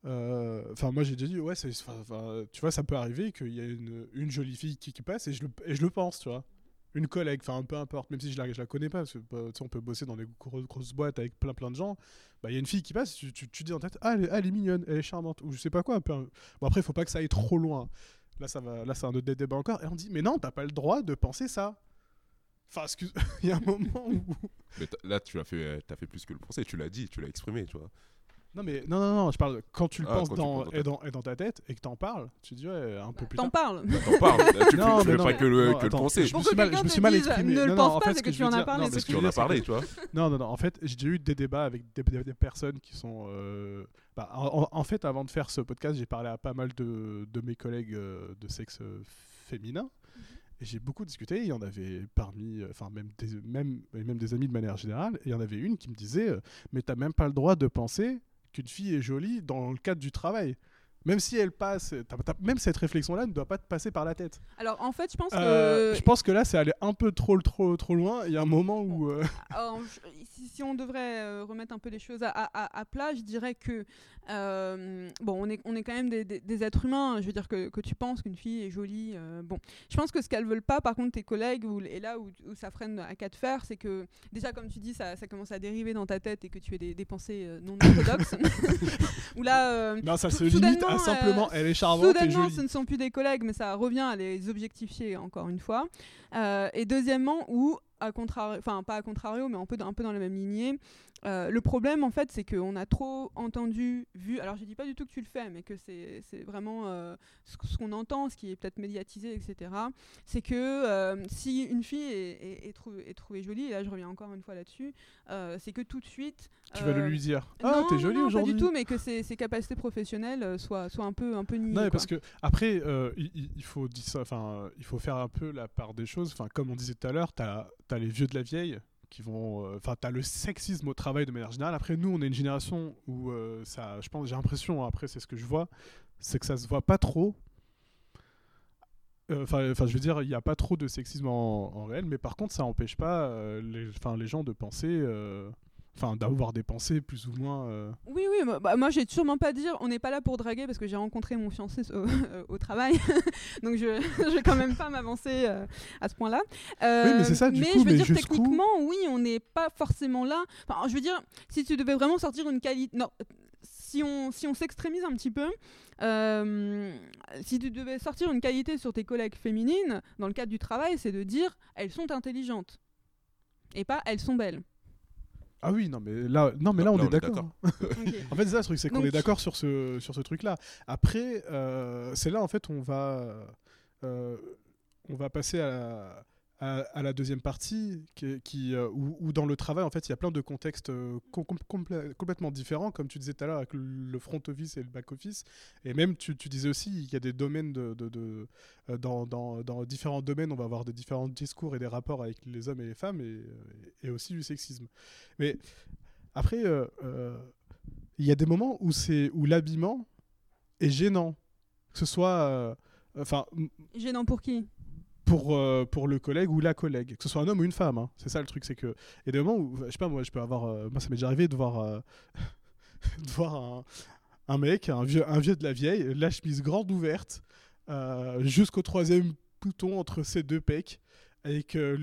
euh, Enfin, moi j'ai déjà dit, ouais, tu vois, ça peut arriver qu'il y a une, une jolie fille qui, qui passe et je, le, et je le pense, tu vois. Une collègue, enfin, peu importe, même si je la, je la connais pas, parce que bah, on peut bosser dans des grosses, grosses boîtes avec plein plein de gens. Bah, il y a une fille qui passe, tu, tu, tu dis en tête, ah, elle, est- mignonne, elle est charmante, ou je sais pas quoi. peu- Bon, après, il faut pas que ça aille trop loin. Là, ça va, là, c'est un autre dé- débat encore. Et on dit, mais non, t'as pas le droit de penser ça. Enfin, excuse, il y a un moment où. Mais là, tu as fait, t'as fait plus que le penser. Tu l'as dit, tu l'as exprimé, tu vois. Non, mais non, non, non, je parle de- quand tu le Ah, penses quand tu dans, le penses dans et dans, et dans ta tête et que t'en parles, tu dis, ouais, un peu plus T'en tard. parles. Bah, T'en parles. Tu Non, fais, tu mais fais non, pas que le, non, que le attends, penser. je Pour me que suis mal, quelqu'un je me te suis mal dise, exprimé. ne le Non, pense non, en pas, fait, c'est ce que je tu veux en as dire- parlé, non, c'est ce ce que Tu en as parlé, tu vois. Non, non, non. En fait, j'ai déjà eu des débats avec des, des- des personnes qui sont. euh, bah, en, en fait, avant de faire ce podcast, j'ai parlé à pas mal de, de mes collègues euh, de sexe euh, féminin. Et j'ai beaucoup discuté. Il y en avait parmi. euh, Enfin, même, des, même, et même des amis de manière générale. Et il y en avait une qui me disait euh, Mais t'as même pas le droit de penser qu'une fille est jolie dans le cadre du travail. Même si elle passe, même cette réflexion-là ne doit pas te passer par la tête. Alors en fait, je pense Euh, que je pense que là, c'est allé un peu trop, trop, trop loin. Il y a un moment où. euh, Alors, je- si, si on devrait euh, remettre un peu les choses à, à- à plat, je dirais que euh, bon, on est, on est quand même des, des- des êtres humains. Je veux dire que, que tu penses qu'une fille est jolie. euh, bon, je pense que ce qu'elles veulent pas, par contre, tes collègues, ou, et là où, où ça freine à quatre fers, c'est que déjà, comme tu dis, ça, ça commence à dériver dans ta tête et que tu aies des, des pensées euh, non orthodoxes. Ou là. euh, Non, ça Sou- se limite simplement, euh, elle est charmante et Soudainement, jolie. ce ne sont plus des collègues, mais ça revient à les objectifier encore une fois. Euh, et deuxièmement, ou à contrario, enfin pas à contrario, mais un peu, dans- un peu dans la même lignée. Euh, le problème, en fait, c'est qu'on a trop entendu, vu. Alors, je dis pas du tout que tu le fais, mais que c'est vraiment euh, ce, ce qu'on entend, ce qui est peut-être médiatisé, etc. C'est que euh, si une fille est, est- est trou- est trouvée jolie, et là je reviens encore une fois là-dessus, c'est que tout de suite. Tu vas le lui dire. Ah, t'es jolie aujourd'hui. Pas du tout, mais que ses, ses capacités professionnelles soient, soient un peu, un peu niées. Non, quoi. parce que après, il, faut dire ça, enfin, il faut faire un peu la part des choses. Enfin, comme on disait tout à l'heure, t'as as les vieux de la vieille qui vont, euh, enfin, t'as le sexisme au travail de manière générale. Après, nous, on est une génération où euh, ça, je pense, j'ai l'impression, hein, après, c'est ce que je vois, c'est que ça se voit pas trop. Euh, Enfin, je veux dire, il n'y a pas trop de sexisme en, réel, mais par contre, ça n'empêche pas les, les gens de penser, enfin, d'avoir des pensées plus ou moins. euh, Oui, oui, moi, bah, moi j'ai sûrement pas à dire, on n'est pas là pour draguer parce que j'ai rencontré mon fiancé au, au travail, donc je je vais quand même pas m'avancer euh, à ce point-là. Oui, mais c'est ça, du mais coup, je veux mais dire, techniquement, oui, on n'est pas forcément là. Enfin, je veux dire, si tu devais vraiment sortir une qualité. Non, si on, si on s'extrémise un petit peu, euh, si tu devais sortir une qualité sur tes collègues féminines, dans le cadre du travail, c'est de dire elles sont intelligentes. Et pas elles sont belles. Ah oui, non, mais là, non, mais là, on Là, est on est d'accord. En fait, c'est ça le truc, c'est qu'on Donc- est d'accord sur ce, sur ce truc-là. Après, euh, c'est là, en fait, on va, euh, on va passer à la, à, la deuxième partie, qui, qui, euh, où, dans le travail, en fait, il y a plein de contextes euh, com- com- complè- complètement différents, comme tu disais tout à l'heure, avec le- front office et le back office. Et même, tu, disais aussi, il y a des domaines de, euh, dans, différents domaines, on va avoir des différents discours et des rapports avec les hommes et les femmes, et, et aussi du sexisme. Mais après, il y a des moments où où l'habillement est gênant, que ce soit, enfin, Gênant pour qui? Pour euh, pour le collègue ou la collègue, que ce soit un homme ou une femme. hein. C'est ça le truc, c'est que a des moments où, je sais pas, moi, je peux avoir, euh, moi, ça m'est déjà arrivé de voir, euh, de voir un, un mec, un vieux, un vieux de la vieille, la chemise grande ouverte, jusqu'au troisième bouton entre ses deux pecs. Avec euh,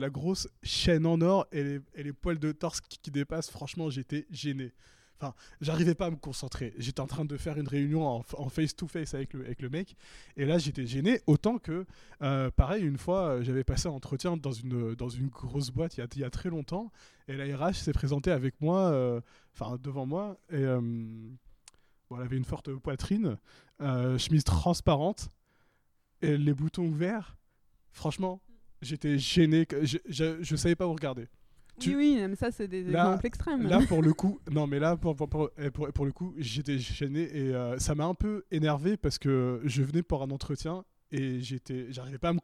la grosse chaîne en or et les, et les poils de torse qui, qui dépassent, franchement, j'étais gêné. Enfin, j'arrivais pas à me concentrer. J'étais en train de faire une réunion en, en face-to-face avec le, avec le mec. Et là, j'étais gêné. Autant que, euh, pareil, une fois, euh, j'avais passé un entretien dans une, dans une grosse boîte il y a, il y a très longtemps. Et la RH s'est présentée avec moi, euh, enfin, devant moi. Et bon, elle avait une forte poitrine, chemise transparente, et les boutons ouverts. Franchement, j'étais gêné. Je, je, je savais pas où regarder. Tu- Oui, oui, mais ça, c'est des Là- exemples extrêmes. Là, pour le coup, non, mais là, pour, pour, pour, eh, pour- pour le coup, j'étais gêné et euh, ça m'a un peu énervé parce que je venais pour un entretien et j'étais, j'arrivais pas à me,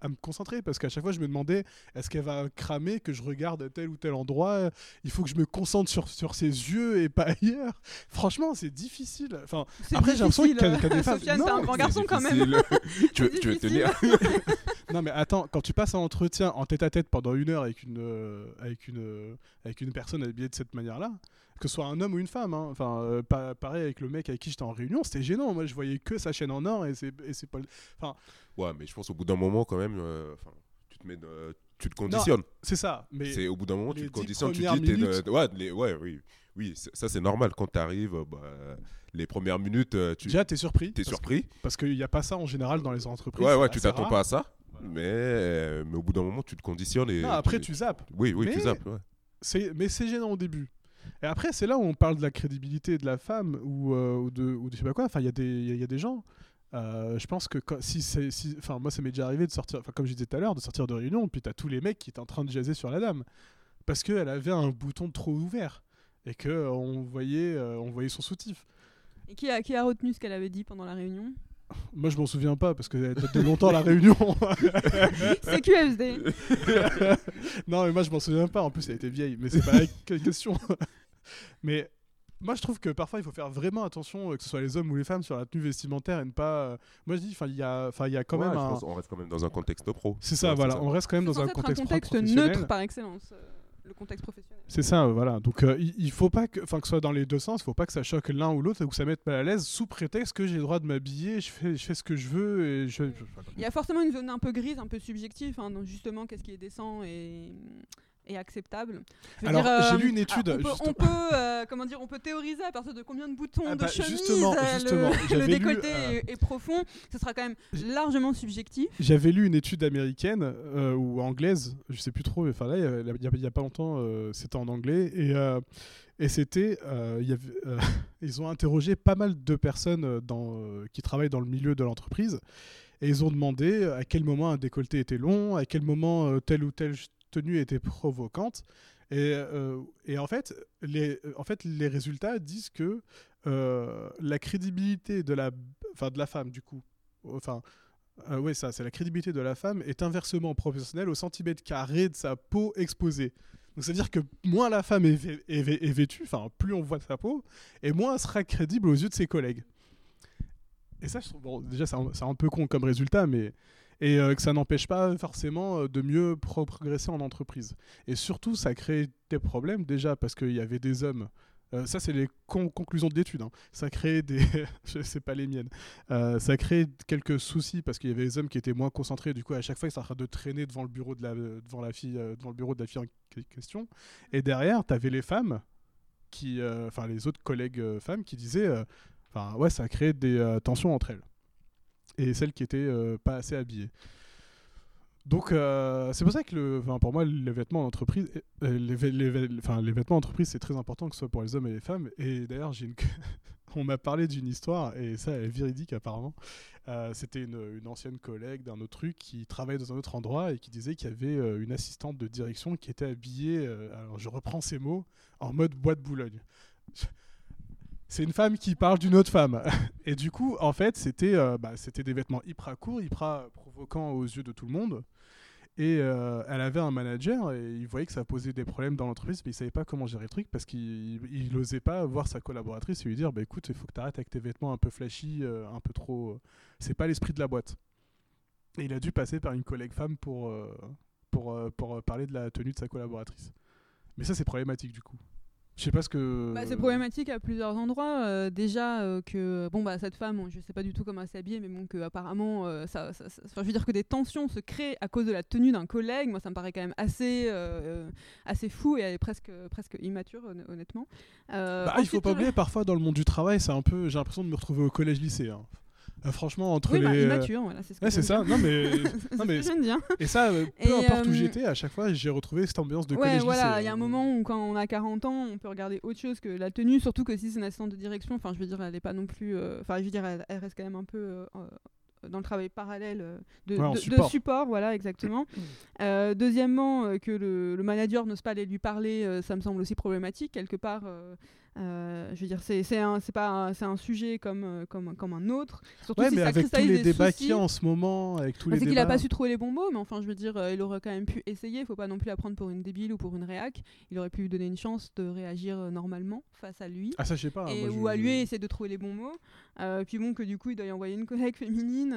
à me concentrer parce qu'à chaque fois, je me demandais est-ce qu'elle va cramer que je regarde tel ou tel endroit? Il faut que je me concentre sur, sur ses yeux et pas ailleurs. Franchement, c'est difficile. Enfin, après, j'ai l'impression difficile, qu'il y a- qu'il y a des femmes- Sofiane, Non, c'est un mais grand garçon quand même. tu, veux, tu veux tenir? Non mais attends, quand tu passes un entretien en tête à tête pendant une heure avec une, euh, avec une, euh, avec une personne habillée de cette manière-là, que ce soit un homme ou une femme, hein, enfin euh, pa- pareil avec le mec avec qui j'étais en réunion, c'était gênant. Moi je voyais que sa chaîne en or et c'est pas. le- Ouais, mais je pense au bout d'un moment, quand même, euh, enfin, tu te mets, tu te conditionnes. C'est ça. Mais C'est au bout d'un moment, tu te conditionnes, tu dis, t'es minutes- ouais, les- ouais, oui, oui, ça c'est normal. Quand tu arrives, les premières minutes, euh, tu déjà t'es surpris. es parce- surpris. Parce qu'il n'y a pas ça en général dans les entreprises. Ouais, ouais, tu t'attends pas à ça. Voilà. Mais, euh, mais au bout d'un moment, tu te conditionnes et. Non, après tu zappes. Oui, oui, tu Mais- zappes. ouais. Mais c'est gênant au début. Et après, c'est là où on parle de la crédibilité de la femme ou, euh, de, je sais pas quoi. Enfin, il y, a des- y y a des gens. euh, je pense que si enfin, moi, ça m'est déjà arrivé de sortir, enfin, comme je disais tout à l'heure, de sortir de réunion, puis t'as tous les mecs qui étaient en train de jaser sur la dame. Parce qu'elle avait un bouton trop ouvert. Et que euh, on voyait, euh, voyait son soutif. Et qui a, qui a retenu ce qu'elle avait dit pendant la réunion? Moi, je m'en souviens pas parce que ça date de longtemps la réunion. C'est QFD. non, mais moi je m'en souviens pas. En plus, elle était vieille, mais c'est pas la que- question. mais moi, je trouve que parfois, il faut faire vraiment attention, euh, que ce soit les hommes ou les femmes, sur la tenue vestimentaire et ne pas. euh, Moi, je dis, enfin, il y a, enfin, il y a quand Ouais, même un. qu'on reste quand même dans un contexte pro. C'est ça, Ouais, voilà. On reste quand même dans un contexte, un contexte neutre par excellence, euh, le contexte professionnel. C'est ça, euh, voilà. Donc, euh, il, il faut pas que, enfin, que ce soit dans les deux sens. Il faut pas que ça choque l'un ou l'autre ou que ça mette mal à l'aise sous prétexte que j'ai le droit de m'habiller, je fais, je fais ce que je veux et je. Il y a forcément une zone un peu grise, un peu subjective, hein, dans justement qu'est-ce qui est décent et, et acceptable. Je veux Alors, dire, euh, j'ai lu une étude, ah, on peut, juste- on peut, euh, comment dire, on peut théoriser à partir de combien de boutons Ah de bah, chemise justement, euh, justement, le, le lu, décolleté est, est profond. Ce sera quand même largement subjectif. J'avais lu une étude américaine ou anglaise, je sais plus trop, enfin là, il y a- pas longtemps, c'était en anglais, et, et c'était, euh, euh, ils ont interrogé pas mal de personnes dans, euh, qui travaillent dans le milieu de l'entreprise, et ils ont demandé à quel moment un décolleté était long, à quel moment telle ou telle tenue était provocante, et, euh, et en, fait, les, en fait, les résultats disent que euh, la crédibilité de la, enfin, de la femme, du coup, enfin, euh, oui, ça, c'est la crédibilité de la femme est inversement proportionnelle au centimètre carré de sa peau exposée. Donc, c'est-à-dire que moins la femme est, est est vêtue, enfin, plus on voit sa peau, et moins elle sera crédible aux yeux de ses collègues. Et ça, déjà, c'est un, un peu con comme résultat, mais. Et euh, que ça n'empêche pas forcément euh, de mieux pro- progresser en entreprise. Et surtout, ça crée des problèmes, déjà, parce qu'il y avait des hommes. euh, ça, c'est les con- conclusions de l'étude. hein. Ça crée des. je sais pas les miennes. Ça crée quelques soucis parce qu'il y avait des hommes qui étaient moins concentrés. Du coup, à chaque fois, ils sont en train de traîner devant le bureau de la, devant la fille, devant le bureau de la fille en que- question. Et derrière, tu avais les femmes, qui, enfin les autres collègues femmes, qui disaient, enfin ouais, ça a créé des tensions entre elles et celles qui étaient euh, pas assez habillées. Donc euh, c'est pour ça que le, pour moi les vêtements d'entreprise, euh, les, les enfin, les vêtements d'entreprise c'est très important que ce soit pour les hommes et les femmes. Et d'ailleurs j'ai une, on m'a parlé d'une histoire et ça elle est véridique apparemment. Euh, C'était une, une ancienne collègue d'un autre truc qui travaillait dans un autre endroit et qui disait qu'il y avait une assistante de direction qui était habillée, alors je reprends ces mots, en mode bois de Boulogne. C'est une femme qui parle d'une autre femme. Et du coup, en fait, c'était euh, bah, des vêtements hyper courts, hyper provoquants aux yeux de tout le monde. Et euh, elle avait un manager et il voyait que ça posait des problèmes dans l'entreprise, mais il savait pas comment gérer le truc parce qu'il il n'osait pas voir sa collaboratrice et lui dire bah écoute, il faut que tu arrêtes avec tes vêtements un peu flashy, euh, un peu trop. c'est pas l'esprit de la boîte. Et il a dû passer par une collègue femme pour, pour, parler de la tenue de sa collaboratrice. Mais ça, c'est problématique du coup. Je sais pas ce que. Bah, c'est problématique à plusieurs endroits. Euh, déjà euh, que bon bah cette femme, je sais pas du tout comment elle s'habille, mais bon que apparemment euh, ça, ça- ça- enfin, je veux dire que des tensions se créent à cause de la tenue d'un collègue. Moi ça me paraît quand même assez assez fou et presque presque immature honn- honnêtement. Bah, il faut ensuite, pas oublier, parfois dans le monde du travail, c'est un peu. J'ai l'impression de me retrouver au collège-lycée. hein. Euh, franchement, entre Oui, les. bah, immature, voilà, c'est ce que Ouais, c'est ça. Non, mais. Non, mais. Et ça, euh, peu Et, importe où j'étais, à chaque fois, j'ai retrouvé cette ambiance de Ouais, voilà, il y a un moment où quand on a 40 ans, on peut regarder autre chose que la tenue, surtout que si c'est une assistante de direction, enfin je veux dire, elle est pas non plus, enfin je veux dire, elle, elle reste quand même un peu dans le travail parallèle de, Ouais, support. voilà, exactement. Euh, deuxièmement, que le, le manager n'ose pas aller lui parler, euh, ça me semble aussi problématique quelque part. euh, euh, je veux dire, c'est un, c'est pas, c'est un sujet comme, euh, comme, comme un autre. Surtout Ouais, si mais ça avec tous les débats qu'il y a en ce moment, avec tous les c'est qu'il a pas su trouver les bons mots, mais enfin, je veux dire, euh, il aurait quand même pu essayer. Il faut pas non plus la prendre pour une débile ou pour une réac. Il aurait pu lui donner une chance de réagir normalement face à lui. Ah, ça, je sais pas. et, moi, je- ou à lui essayer de trouver les bons mots. Euh, puis bon, que du coup, il doit y envoyer une collègue féminine.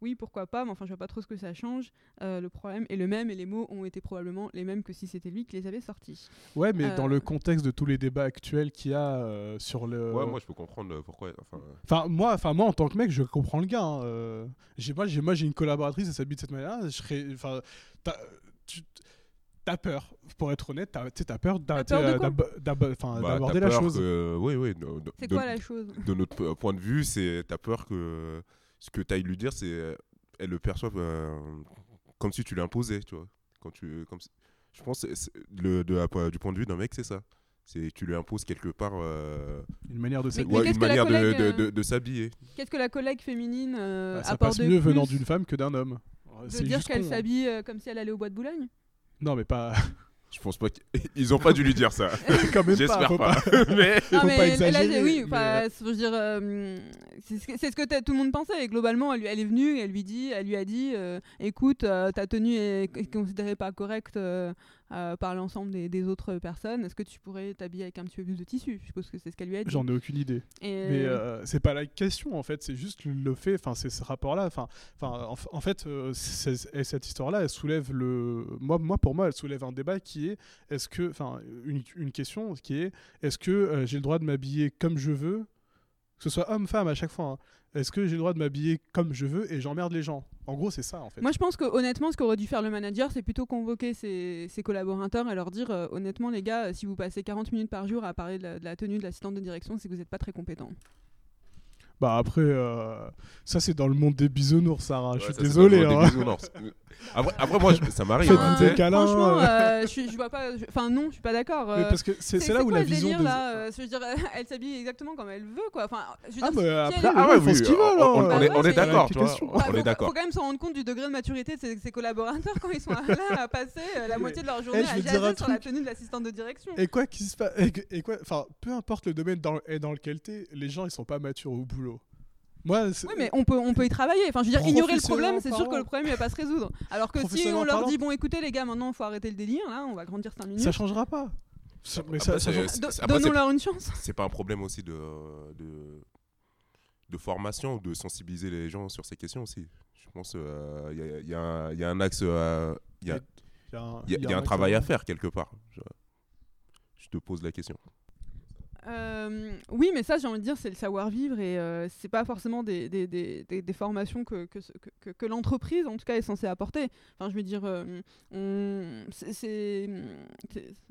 oui, pourquoi pas, mais enfin, je vois pas trop ce que ça change. Le problème est le même et les mots ont été probablement les mêmes que si c'était lui qui les avait sortis. Ouais, mais dans le contexte de tous les débats actuels qu'il y a euh, sur le. Ouais, moi je peux comprendre euh, pourquoi. Enfin, Enfin, moi, enfin, moi, en tant que mec, je comprends le gars. hein, euh, j'ai, moi, j'ai, moi, j'ai une collaboratrice, elle s'habille de cette manière. Je serais, enfin, t'as, tu- t'as peur. Pour être honnête, t'as, t'as peur, d'a- bah, d'aborder la peur chose. que- oui, oui. de- de- C'est de- quoi la chose? de notre point de vue, c'est t'as peur que ce que tu ailles lui dire, c'est elle le perçoive euh, comme si tu l'imposais, tu vois. Quand tu, comme si- je pense que c'est- le, de du point de vue d'un mec, c'est ça. C'est tu lui imposes quelque part euh, Une manière de s'habiller. Ouais, qu'est-ce une que la manière collègue, de, de- de s'habiller. Qu'est-ce que la collègue féminine euh, Bah, ça apporte passe de mieux venant d'une femme que d'un homme. De C'est dire qu'elle con, hein. s'habille euh, comme si elle allait au bois de Boulogne? Non, mais pas. Je pense pas qu'ils ont pas dû lui dire ça. quand même pas. J'espère faut pas. Mais Non, Faut mais pas exagérer, oui, mais- enfin, je veux dire, euh, c'est ce que, c'est ce que t'as- tout le monde pensait. Et globalement, elle, est venue, elle lui dit, elle lui a dit, euh, écoute, euh, ta tenue est, est considérée pas correcte euh, par l'ensemble des, des autres personnes, est-ce que tu pourrais t'habiller avec un petit peu plus de tissu? Je suppose que c'est ce qu'elle lui a dit. J'en ai aucune idée. Et- Mais euh, c'est pas la question en fait, c'est juste le- fait, enfin c'est ce rapport-là. Enfin, en, en fait, euh, et cette histoire-là, elle soulève le, moi, moi pour moi, elle soulève un débat qui est, est-ce que, enfin une, une question qui est, est-ce que euh, j'ai le droit de m'habiller comme je veux, que ce soit homme-femme à chaque fois. hein. Est-ce que j'ai le droit de m'habiller comme je veux et j'emmerde les gens? En gros, c'est ça en fait. Moi, je pense que honnêtement, ce qu'aurait dû faire le manager, c'est plutôt convoquer ses, collaborateurs et leur dire euh, honnêtement, les gars, euh, si vous passez 40 minutes par jour à parler de la, de la tenue de l'assistante de direction, c'est que vous n'êtes pas très compétent. Bah après, euh, ça c'est dans le monde des bisounours, Sarah. Ouais, je suis ça, désolé. hein. monde des bisounours. Après, après, moi, je- ça m'arrive. Hein, des câlins, Franchement, euh. je, je vois pas. Enfin, non, je suis pas d'accord. Mais euh, parce que c'est là où la vision délire, des. là euh, je veux dire, elle s'habille exactement comme elle veut, quoi. Enfin, je veux Ah, dire, si après, Ah ouais, ils font oui, ce qu'ils on- veulent. on- on est- Bah on ouais, est d'accord, tu vois. On faut, est d'accord. faut quand même se rendre compte du degré de maturité de ses, ses collaborateurs quand ils sont là à passer la moitié de leur journée à jaser sur la tenue de l'assistante de direction. Et quoi qu'il se passe, et, quoi, enfin, peu importe le domaine dans lequel t'es, les gens ils sont pas matures au boulot. Moi, Oui, mais on peut, on peut y travailler. Enfin, je veux dire, ignorer le problème, c'est sûr que le problème il va pas se résoudre. Alors que si on leur dit, bon, écoutez les gars, maintenant il faut arrêter le délire, là, on va grandir 5 minutes. ça changera pas. Donnons-leur une chance. c'est pas un problème aussi de, de, de formation ou de sensibiliser les gens sur ces questions aussi. Je pense qu'il y, a, y a un- y a un axe, euh, il y a, Il y a un, y a- il y y a un travail à faire quelque part. Je, je te pose la question. Euh, oui, mais ça, j'ai envie de dire, c'est le savoir-vivre et euh, c'est pas forcément des, des, des, des- des formations que, que, ce- que- que- que l'entreprise, en tout cas, est censée apporter. Enfin, je veux dire, euh, c'est-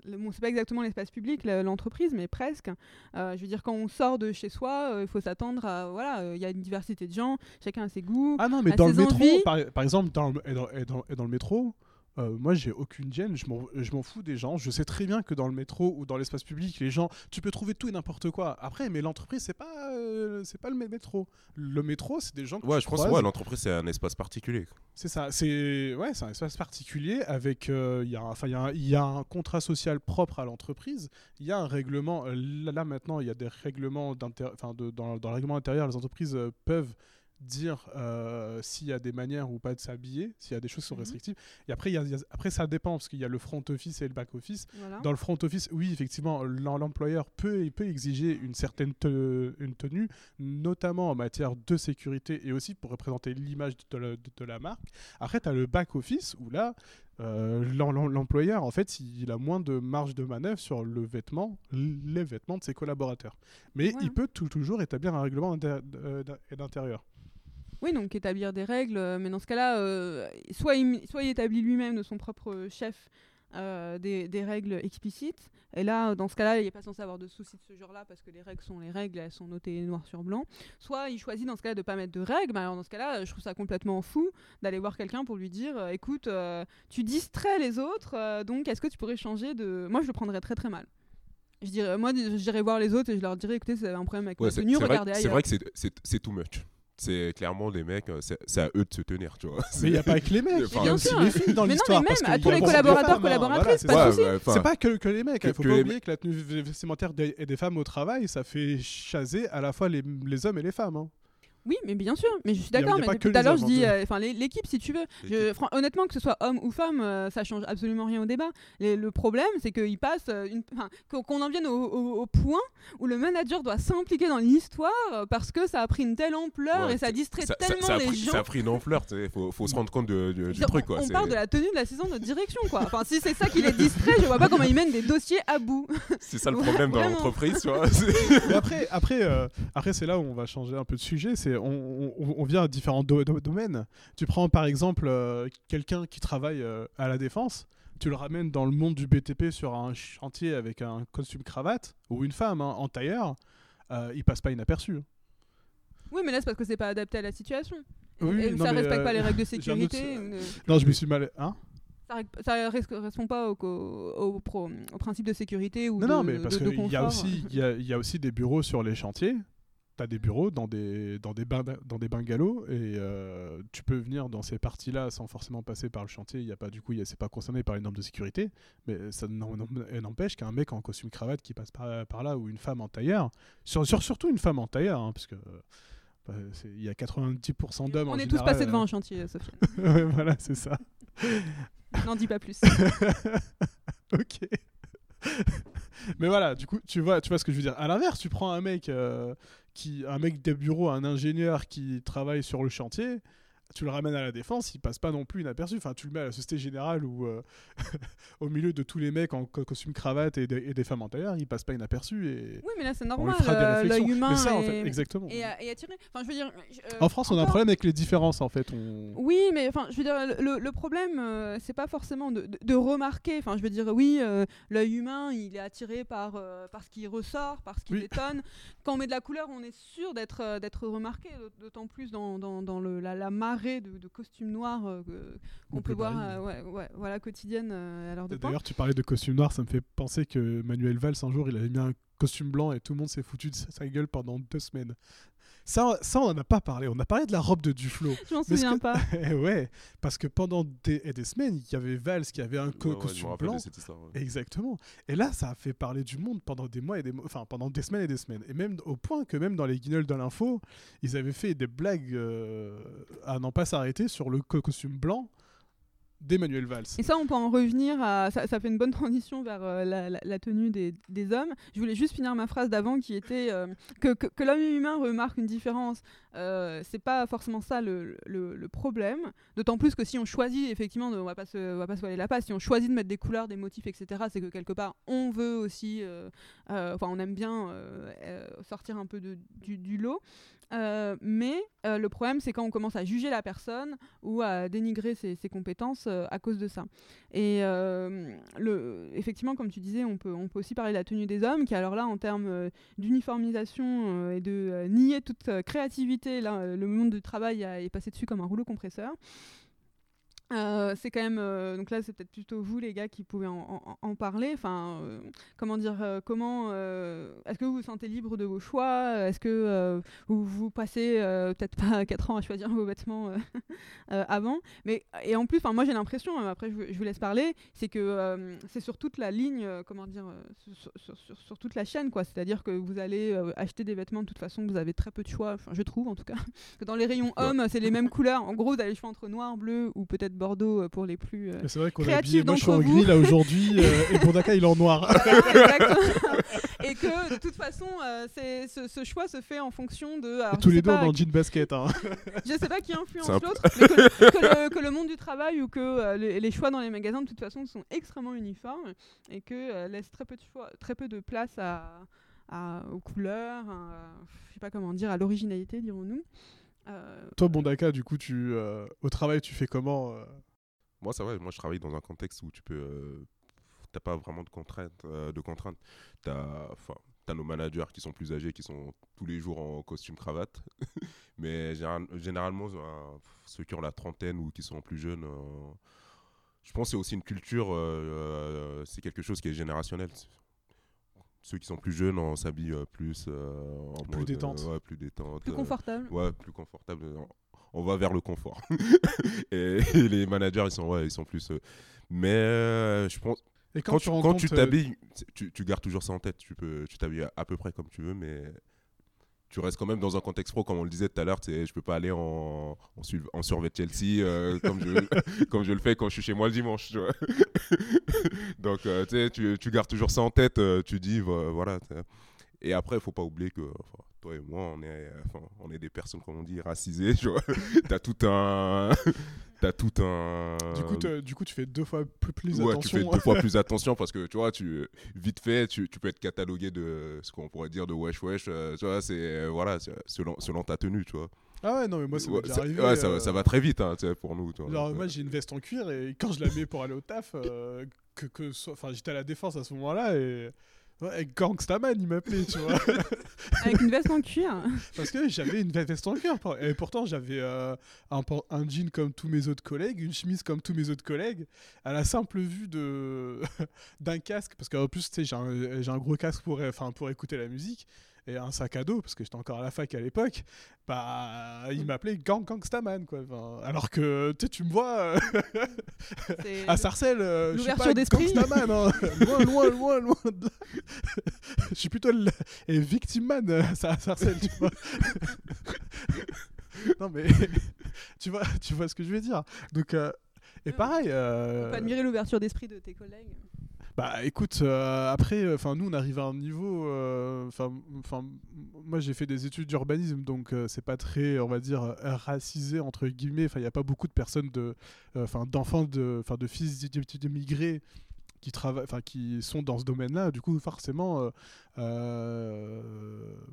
bon, pas exactement l'espace public, l'entreprise, mais presque. Euh, je veux dire, quand on sort de chez soi, euh, il faut s'attendre à. Voilà, il y a une diversité de gens, chacun a ses goûts. Ah non, mais dans le métro, par, par exemple, dans le, et dans, et dans- et dans le métro, euh, moi j'ai aucune gêne, je m'en fous des gens. Je sais très bien que dans le métro ou dans l'espace public, les gens, tu peux trouver tout et n'importe quoi. Après, mais l'entreprise, c'est pas, euh, c'est pas le mé- métro. Le métro, c'est des gens que Ouais, je pense croises. que ouais, l'entreprise, c'est un espace particulier. C'est ça, c'est ouais, c'est un espace particulier avec euh, il y a un- enfin il y, y a un contrat social propre à l'entreprise, il y a un règlement euh, là, là, maintenant il y a des règlements d'inter- enfin de- dans, dans le règlement intérieur les entreprises peuvent dire euh, s'il y a des manières ou pas de s'habiller, s'il y a des choses qui sont Mhm. restrictives. Et après il y a- il y a- après ça dépend parce qu'il y a le front office et le back office. Voilà. Dans le front office, oui, effectivement, l'em- l'employeur peut, il peut exiger une certaine te- une tenue, notamment en matière de sécurité et aussi pour représenter l'image de, la- de- de la marque. Après, tu as le back office où là, euh, l'em- l'em- l'employeur, en fait, il a moins de marge de manœuvre sur le vêtement, les vêtements de ses collaborateurs. Mais il peut tou- toujours établir un règlement euh, d'in- d'intérieur. Oui, donc établir des règles, euh, mais dans ce cas-là, euh, soit, il, soit il établit lui-même de son propre chef euh, des, des règles explicites, et là, dans ce cas-là, il n'est pas censé avoir de soucis de ce genre-là, parce que les règles sont les règles, elles sont notées noir sur blanc. Soit il choisit dans ce cas-là de pas mettre de règles, mais alors dans ce cas-là, je trouve ça complètement fou d'aller voir quelqu'un pour lui dire, euh, écoute, tu distrais les autres, donc est-ce que tu pourrais changer de... Moi, je le prendrais très très mal. Je dirais, moi, j'irais voir les autres et je leur dirais, écoutez, vous avez un problème avec Ouais, ma c'est tenue, c'est vrai, regardez c'est ailleurs. vrai que c'est- c'est c'est too much. C'est clairement les mecs, euh, c'est à eux de se tenir, tu vois. Mais il n'y a pas que les mecs, il y a aussi les filles dans Mais non, l'histoire. mais même à tous les collaborateurs, hein, collaboratrices, pas c'est de soucis. C'est pas que, que les mecs, il faut pas oublier que la tenue vestimentaire des, femmes au travail, ça fait chaser à la fois les, les hommes et les femmes. Oui, mais bien sûr, mais je suis d'accord. Mais tout à l'heure, je dis, euh, enfin l'é- l'équipe, si tu veux. Je- honnêtement, que ce soit homme ou femme, euh, ça change absolument rien au débat. Les- le problème, c'est qu'ils passent, euh, qu'on en vienne au, au- au point où le manager doit s'impliquer dans l'histoire euh, parce que ça a pris une telle ampleur Ouais, et ça distrait ça, tellement ça a les pris, gens. ça a pris une ampleur, il faut, faut se rendre compte de- de- du truc. on, Quoi. on c'est- parle de la tenue de l'assistant de direction, quoi. Enfin, si c'est ça qui les distrait, je vois pas comment ils mènent des dossiers à bout. C'est ça le problème dans l'entreprise, tu vois. après, après, euh, après c'est là où on va changer un peu de sujet. C'est on, on- on vient à différents do- do- domaines. Tu prends par exemple euh, quelqu'un qui travaille euh, à la défense. Tu le ramènes dans le monde du BTP sur un chantier avec un costume cravate ou une femme hein, en tailleur, euh, il passe pas inaperçu. Oui, mais là, c'est parce que c'est pas adapté à la situation. Oui, et non, ça respecte euh, pas les règles de sécurité. Non, je me suis mal. Hein? Ça, res- correspond pas au, au, au pro- au principe de sécurité ou non, de, non, mais parce qu'il a, y a aussi des bureaux sur les chantiers. Tu as des bureaux dans des, dans des, dans des bungalows et euh, tu peux venir dans ces parties-là sans forcément passer par le chantier. Il y a pas, du coup, c'est pas concerné par les normes de sécurité. Mais ça n'empêche qu'un mec en costume cravate qui passe par, par là ou une femme en tailleur, sur, sur- surtout une femme en tailleur, hein, parce que euh, bah, il y a 90% d'hommes On en est tous passés devant euh, un chantier, Sophie. ouais, voilà, c'est ça. N'en dis pas plus. ok. Mais voilà, du coup, tu vois, tu vois ce que je veux dire. À l'inverse, tu prends un mec euh, qui, un mec des bureaux, un ingénieur qui travaille sur le chantier, tu le ramènes à la défense, il passe pas non plus inaperçu. Enfin, tu le mets à la Société Générale ou euh, au milieu de tous les mecs en co- costume cravate et, des- et des femmes en tailleur, il passe pas inaperçu et Oui, mais là, c'est normal. euh. L'œil humain Mais ça, en est- fait, exactement. est attiré. Enfin, je veux dire. je- euh, En France, on a un problème avec les différences, en fait. On... Oui, mais enfin, je veux dire, le, le problème, euh, c'est pas forcément de, de- de remarquer. Enfin, je veux dire, oui, l'œil humain, il est attiré par, par ce qui ressort, par ce qui Oui. détonne. Quand on met de la couleur, on est sûr d'être d'être remarqué, d'aut- d'autant plus dans, dans, dans le, la, la marée de, de costumes noirs euh, qu'on On peut voir, euh, ouais, ouais, voilà, quotidienne euh, à l'heure de pointe. D'ailleurs, tu parlais de costume noir, ça me fait penser que Manuel Valls, un jour, il avait mis un costume blanc et tout le monde s'est foutu de sa gueule pendant deux semaines. Ça, ça, on en a pas parlé. On a parlé de la robe de Duflo. Je m'en souviens que- pas. Eh ouais, parce que pendant des, et des semaines, il y avait Valls qui avait un co- Ouais, ouais, je me costume rappelle de blanc. cette histoire, ouais. Exactement. Et là, ça a fait parler du monde pendant des mois et des mois, enfin pendant des semaines et des semaines. Et même au point que même dans les guignols de l'info, ils avaient fait des blagues euh, à n'en pas s'arrêter sur le co- costume blanc d'Emmanuel Valls. Et ça, on peut en revenir à. Ça, ça fait une bonne transition vers euh, la, tenue des, hommes. Je voulais juste finir ma phrase d'avant qui était euh, que, que, que l'homme humain remarque une différence. Euh, c'est pas forcément ça le, problème. D'autant plus que si on choisit, effectivement, on va pas se, on va pas se voiler la face, si on choisit de mettre des couleurs, des motifs, etc., c'est que quelque part, on veut aussi. euh, Enfin, on aime bien sortir un peu du lot. Euh, mais euh, le problème, c'est quand on commence à juger la personne ou à dénigrer ses, compétences euh, à cause de ça. Et le, effectivement, comme tu disais, on peut, on peut aussi parler de la tenue des hommes, qui alors là, en termes d'uniformisation et de nier toute créativité, là, le monde du travail est passé dessus comme un rouleau compresseur. Euh, c'est quand même euh, donc là c'est peut-être plutôt vous les gars qui pouvez en, en- en parler. Enfin euh, comment dire comment est-ce que vous vous sentez libre de vos choix? Est-ce que vous vous passez peut-être pas 4 ans à choisir vos vêtements avant? Mais et en plus enfin moi j'ai l'impression euh, après je, vous- je vous laisse parler c'est que c'est sur toute la ligne comment dire sur, sur- sur- sur toute la chaîne quoi. C'est-à-dire que vous allez acheter des vêtements de toute façon vous avez très peu de choix enfin je trouve en tout cas. Que dans les rayons hommes c'est les mêmes couleurs. En gros vous avez le choix entre noir bleu ou peut-être bordeaux euh, pour les plus euh, C'est vrai qu'on a Créatif habillé, moi je suis en gris là aujourd'hui euh, et Bondaka il est en noir. Et que de toute façon, euh, ce, ce choix se fait en fonction de. alors, tous les deux est en jean basket. Hein. je sais pas qui influence l'autre, mais que le, que le- que le monde du travail ou que euh, les, les choix dans les magasins de toute façon sont extrêmement uniformes et que euh, laissent très peu de choix, très peu de place à, à- aux couleurs, à- je sais pas comment dire, à l'originalité, dirons-nous. Euh, Toi Bondaka du coup tu euh, au travail tu fais comment euh? Moi, ça va. Moi, je travaille dans un contexte où tu peux. euh, T'as pas vraiment de contraintes. euh, de contraintes. T'as, enfin, t'as nos managers qui sont plus âgés, qui sont tous les jours en costume cravate. Mais général- généralement, euh, ceux qui ont la trentaine ou qui sont plus jeunes, euh, je pense que c'est aussi une culture. euh, euh, c'est quelque chose qui est générationnel. Ceux qui sont plus jeunes, on s'habille euh, plus euh, en Plus mode, détente. ouais, plus détente. plus euh, confortable. Ouais, plus confortable. On va vers le confort. et, et les managers, ils sont, ouais, ils sont plus. euh, Mais euh, je pense, Et quand, tu tu, quand rencontres, tu euh, t'habilles, tu gardes toujours ça en tête. Tu peux, tu t'habilles à, à peu près comme tu veux, mais tu restes quand même dans un contexte pro, comme on le disait tout à l'heure. Je peux pas aller en, en, en survêt Chelsea euh, comme, je, le fais quand je suis chez moi le dimanche. Donc, euh, tu, tu, gardes toujours ça en tête. euh, tu dis, vo- voilà. Et après, il faut pas oublier que enfin, toi et moi, on est, enfin, on est des personnes, comme on dit, racisées. Tu. T'as tout un. T'as tout un. du coup du coup tu fais deux fois plus, plus Ouais, attention. tu fais deux fois plus attention parce que tu vois, tu, vite fait, tu, tu peux être catalogué de ce qu'on pourrait dire de wesh wesh. euh, tu vois, c'est voilà, selon, selon ta tenue, tu vois. Ah ouais non mais moi ça Ouais, ça, arrivé. ouais, ça, va- euh, ça va très vite hein, pour nous. Genre, Donc, moi euh, j'ai une veste en cuir et quand je la mets pour aller au taf, euh, que, que so- enfin j'étais à la défense à ce moment-là et ouais, Gangstaman il m'appelait tu vois Avec une veste en cuir. parce que j'avais une veste en cuir et pourtant j'avais euh, un, jean comme tous mes autres collègues, une chemise comme tous mes autres collègues. À la simple vue de d'un casque parce qu'en plus tu sais j'ai un, un gros casque pour enfin pour écouter la musique et un sac à dos parce que j'étais encore à la fac à l'époque bah il m'appelait Gang Gangstaman quoi Enfin, alors que tu me vois euh, à Sarcelles, euh, je suis pas d'esprit. gangstaman, hein. loin, loin, loin, loin. de là. je suis plutôt le et victim man euh, à Sarcelles, tu vois. non mais tu vois, tu vois ce que je veux dire. Donc euh, et pareil, On euh, peut admirer l'ouverture d'esprit de tes collègues. Bah écoute, euh, après, enfin nous on arrive à un niveau, euh, enfin, enfin, moi j'ai fait des études d'urbanisme, donc euh, c'est pas très, on va dire, euh, racisé entre guillemets. Enfin, il y a pas beaucoup de personnes de, enfin, d'enfants de, enfin, de fils d'immigrés qui travaillent, enfin, qui sont dans ce domaine-là. Du coup, forcément, euh, euh,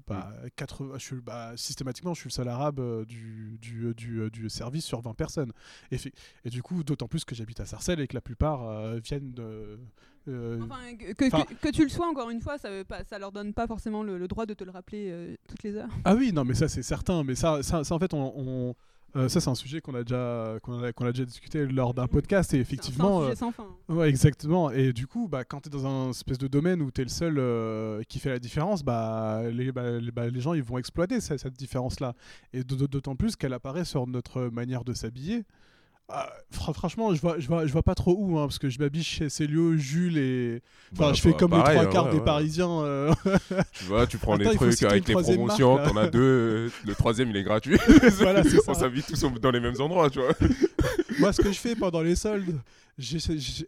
bah, 80, je suis, bah, systématiquement, je suis le seul arabe euh, du, du, du, du service sur 20 personnes. Et, fait- et du coup, d'autant plus que j'habite à Sarcelles et que la plupart euh, viennent de. euh, Enfin, que, que- enfin- que- que tu le sois, encore une fois, ça, veut pas, ça leur donne pas forcément le, le droit de te le rappeler euh, toutes les heures. Ah oui, non, mais ça c'est certain. Mais ça, ça, ça, en fait, on, on- euh, ça c'est un sujet qu'on a déjà, qu'on a, déjà discuté lors d'un podcast. Et effectivement, c'est un euh, sujet sans fin. ouais, exactement. Et du coup, bah, quand tu es dans un espèce de domaine où tu es le seul euh, qui fait la différence, bah, les, bah, les, bah, les gens ils vont exploiter cette, cette différence-là. Et d'autant plus qu'elle apparaît sur notre manière de s'habiller. Ah, fra- franchement, je vois, je vois, je vois pas trop où, hein, parce que je m'habille chez Célio, Jules et. Enfin, Bah, je fais bah, comme pareil, les trois hein, quarts ouais, des ouais. Parisiens. euh, Tu vois, tu prends Attends, les trucs avec les promotions, t'en as deux, le troisième il est gratuit. Voilà, c'est ça. On s'habille tous dans les mêmes endroits, tu vois. Moi, ce que je fais pendant les soldes, eh,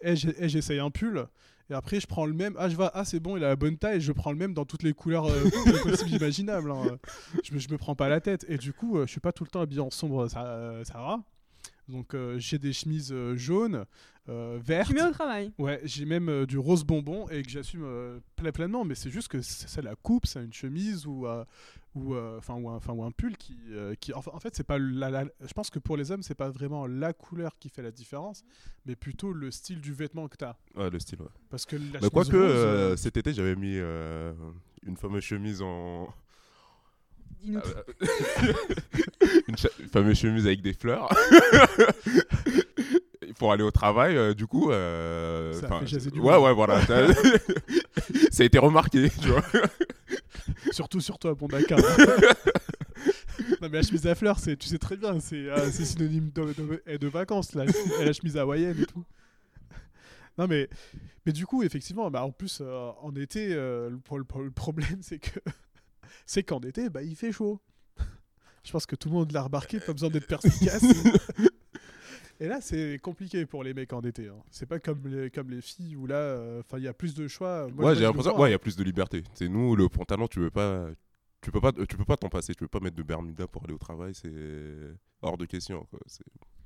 eh, j'essaye un pull. Et après, je prends le même. Ah, je vois, ah, c'est bon, il a la bonne taille. Je prends le même dans toutes les couleurs euh, possibles, imaginables. hein. Je, me, je me prends pas la tête. Et du coup, euh, je suis pas tout le temps habillé en sombre, ça, euh, Sarah. Donc, euh, j'ai des chemises euh, jaunes, euh, vertes. Tu mets au travail. Ouais, j'ai même euh, du rose bonbon et que j'assume euh, ple- pleinement, mais c'est juste que c'est la coupe, c'est une chemise ou, euh, ou, euh, enfin, ou, un, enfin, ou un pull qui. euh, qui enfin, en fait, c'est pas la, la- je pense que pour les hommes, c'est pas vraiment la couleur qui fait la différence, mais plutôt le style du vêtement que tu as. Ouais, le style, ouais. Parce que la rose, euh, euh, cet été, j'avais mis euh, une fameuse chemise en. Dis-nous une cha- fameuse chemise avec des fleurs. Pour aller au travail, euh, du coup. euh, Ça a fait jaser du ouais, monde. ouais, voilà. ça ça a été remarqué, tu vois. surtout sur toi, bon Dakar. non, mais la chemise à fleurs, c'est, tu sais très bien, c'est, euh, c'est synonyme de, de- de vacances, là. Et la chemise hawaïenne et tout. Non, mais, mais du coup, effectivement, bah, en plus, euh, en été, euh, le problème, c'est que c'est qu'en été, bah, il fait chaud. Je pense que tout le monde l'a remarqué, pas besoin d'être perspicace. Et là, c'est compliqué pour les mecs en été. hein. C'est pas comme les, comme les filles où là, euh, enfin, il y a plus de choix. Moi, ouais, j'ai l'impression. Ouais, il y a plus de liberté. C'est nous, le pantalon, tu veux pas. Tu peux pas, tu peux pas t'en passer. Tu peux pas mettre de Bermuda pour aller au travail. C'est hors de question. Quoi.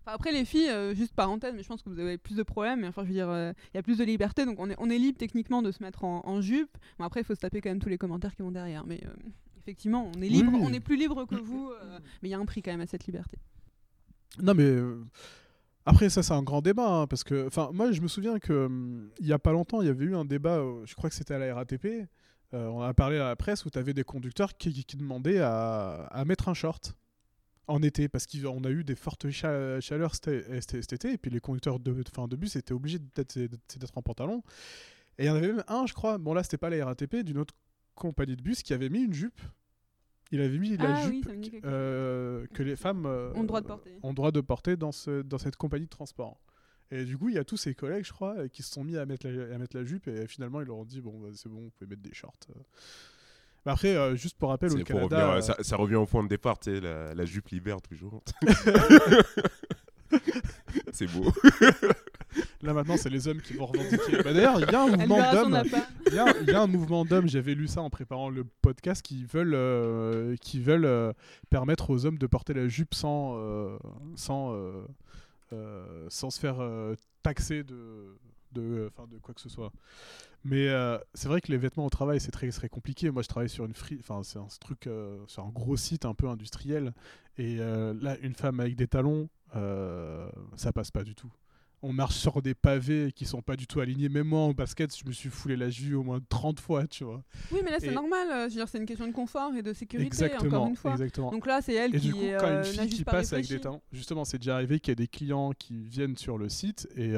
Enfin, après, les filles, euh, juste parenthèse, mais je pense que vous avez plus de problèmes. Mais enfin, je veux dire, euh, il y a plus de liberté, donc on est, on est libre techniquement de se mettre en, en jupe. Bon, après, il faut se taper quand même tous les commentaires qui vont derrière. Mais euh, effectivement, on est libre, Oui. on est plus libre que vous, mais il y a un prix quand même à cette liberté. Non, mais après, ça, c'est un grand débat. hein, parce que, enfin, moi, je me souviens que il y a pas longtemps, il y avait eu un débat, je crois que c'était à la RATP. on a parlé à la presse où tu avais des conducteurs qui, qui- qui demandaient à, à mettre un short en été parce qu'on a eu des fortes cha- chaleurs cet, été et puis les conducteurs de, bus étaient obligés d'être en pantalon et il y en avait même un je crois bon là c'était pas la RATP d'une autre compagnie de bus qui avait mis une jupe il avait mis la Ah jupe euh, que les femmes euh, Ont le droit de porter. ont droit de porter dans, ce, dans cette compagnie de transport. Et du coup, il y a tous ses collègues, je crois, euh, qui se sont mis à mettre la, à mettre la jupe et finalement, ils leur ont dit bon, c'est bon, vous pouvez mettre des shorts. Mais après, euh, juste pour rappel, au pour Canada. revenir, euh, ça, ça revient au point de départ, tu sais, la, la jupe libère toujours. c'est beau. Là maintenant, c'est les hommes qui vont revendiquer. Bah, D'ailleurs, il y a un mouvement d'hommes. Il y, a- il y a un mouvement d'hommes. J'avais lu ça en préparant le podcast qui veulent, euh, qui veulent euh, permettre aux hommes de porter la jupe sans, euh, sans, euh, euh, sans se faire euh, taxer de, de, enfin, de quoi que ce soit. Mais euh, c'est vrai que les vêtements au travail, c'est très, très compliqué. Moi, je travaille sur une free, enfin, c'est un truc, euh, sur un gros site un peu industriel. Et euh, là, une femme avec des talons, ça passe pas du tout. On marche sur des pavés qui sont pas du tout alignés. Même moi, en basket, je me suis foulé la jus au moins 30 fois, tu vois. Oui, mais là, c'est Et- normal. c'est une question de confort et de sécurité, exactement, encore une fois. exactement. Donc là, c'est elle Et qui du coup, est, quand une fille qui pas passe avec des talons, justement, c'est déjà arrivé qu'il y a des clients qui viennent sur le site et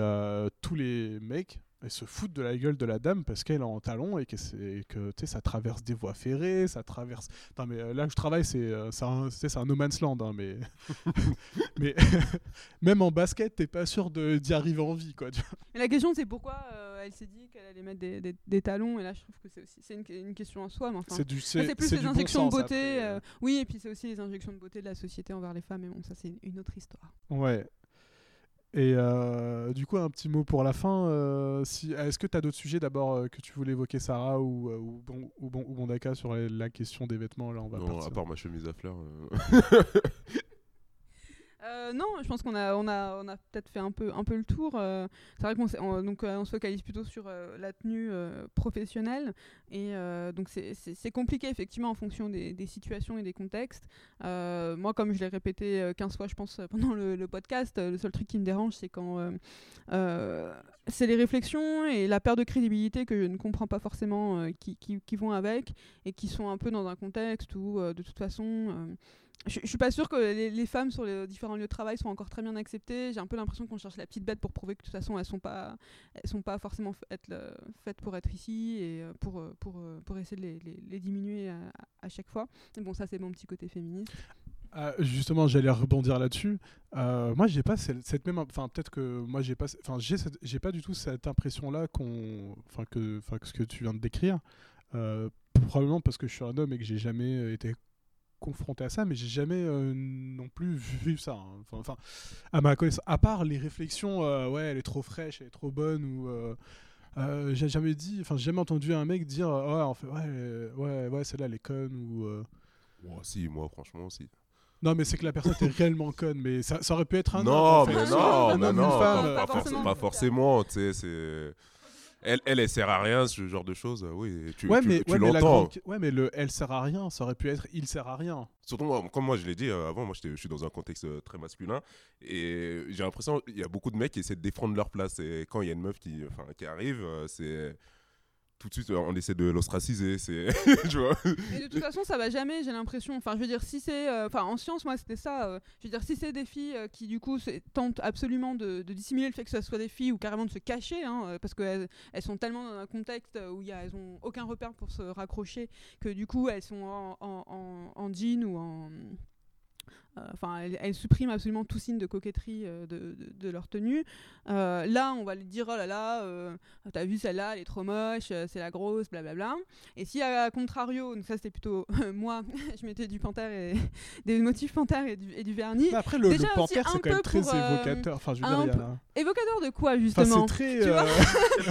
tous les mecs ils se foutent de la gueule de la dame parce qu'elle est en talons et que, c'est- que tu sais, ça traverse des voies ferrées, ça traverse. Non, mais euh, là où je travaille, c'est euh, c'est un, un no man's land, hein, mais, mais même en basket, t'es pas sûr de- d'y arriver en vie, quoi. tu vois. Mais la question, c'est pourquoi euh, elle s'est dit qu'elle allait mettre des, des- des talons. Et là, je trouve que c'est aussi c'est une, une question en soi. Mais enfin, C'est plus les bon injections sens, de beauté. après, euh, oui, et puis c'est aussi les injections de beauté de la société envers les femmes. Mais bon, ça, c'est une autre histoire. Ouais. Et euh, du coup, un petit mot pour la fin. euh, si, Est-ce que tu as d'autres sujets d'abord euh, que tu voulais évoquer, Sarah, ou, ou, bon, ou, bon, ou Bondaka, sur la, la question des vêtements Là, on va Non, partir. à part ma chemise à fleurs. euh, non, je pense qu'on a, peut-être fait un peu, le tour. euh, c'est vrai qu'on euh, se focalise plutôt sur la tenue professionnelle. Et donc, c'est- compliqué, effectivement, en fonction des, situations et des contextes. Moi, comme je l'ai répété euh, 15 fois, je pense, pendant le, podcast, le seul truc qui me dérange, c'est quand. c'est les réflexions et la perte de crédibilité que je ne comprends pas forcément qui, qui- vont avec et qui sont un peu dans un contexte où, de toute façon. Je, je suis pas sûre que les, femmes sur les différents lieux de travail sont encore très bien acceptées. J'ai un peu l'impression qu'on cherche la petite bête pour prouver que de toute façon elles sont pas, elles sont pas forcément faites, pour être ici et euh, pour, euh, pour, euh, pour essayer de les, les- diminuer à, chaque fois. Mais bon, ça c'est mon petit côté féministe. Ah, justement, j'allais rebondir là-dessus. Moi, j'ai pas cette, même, enfin peut-être que moi j'ai pas, enfin j'ai, pas du tout cette impression-là qu'on, enfin que, enfin ce que tu viens de décrire. Probablement parce que je suis un homme et que j'ai jamais été confronté à ça, mais j'ai jamais euh, non plus vu ça. hein. Enfin, enfin, à ma connaissance, à part les réflexions, euh, ouais, elle est trop fraîche, elle est trop bonne, ou euh, euh, j'ai jamais dit, enfin, j'ai jamais entendu un mec dire, ouais, en fait, ouais, ouais, ouais, celle-là elle est conne, ou. euh, ouais, si, moi, franchement, si. non, mais c'est que la personne était réellement conne, mais ça, ça aurait pu être un homme. non, en fait. mais non, non, mais non, non, non, pas, pas pas forcément. forcément, tu sais, c'est... Elle, elle, elle sert à rien, ce genre de choses, oui, tu, ouais, tu, mais, tu ouais, mais la l'entends. grande- ouais, mais le elle sert à rien, ça aurait pu être il sert à rien. Surtout, moi, comme moi je l'ai dit euh, avant, moi je suis dans un contexte euh, très masculin et j'ai l'impression qu'il y a beaucoup de mecs qui essaient de défendre leur place. Et quand il y a une meuf qui, enfin, qui arrive, euh, c'est tout de suite euh, on essaie de l'ostraciser. C'est, tu vois. De toute façon, ça va jamais, j'ai l'impression. Enfin, je veux dire, si c'est. euh, Enfin, en science, moi, c'était ça. euh, je veux dire, si c'est des filles qui, du coup, tentent absolument de, dissimuler le fait que ce soit des filles ou carrément de se cacher, hein, parce qu'elles elles sont tellement dans un contexte où elles ont aucun repère pour se raccrocher, que du coup, elles sont en, en, en- en jean ou en. Euh, Enfin, elles, elles suppriment absolument tout signe de coquetterie euh, de, de- de leur tenue. Euh, là, on va lui dire oh là là, euh, t'as vu celle-là, elle est trop moche, c'est la grosse, blablabla. Et si à contrario, donc ça c'était plutôt moi, je mettais du panthère et des motifs panthère et du, et du vernis. Mais après, le, Déjà le panthère, un c'est quand même peu très pour, évocateur. Enfin, je veux dire, il y a Évocateur de quoi justement c'est très. Tu vois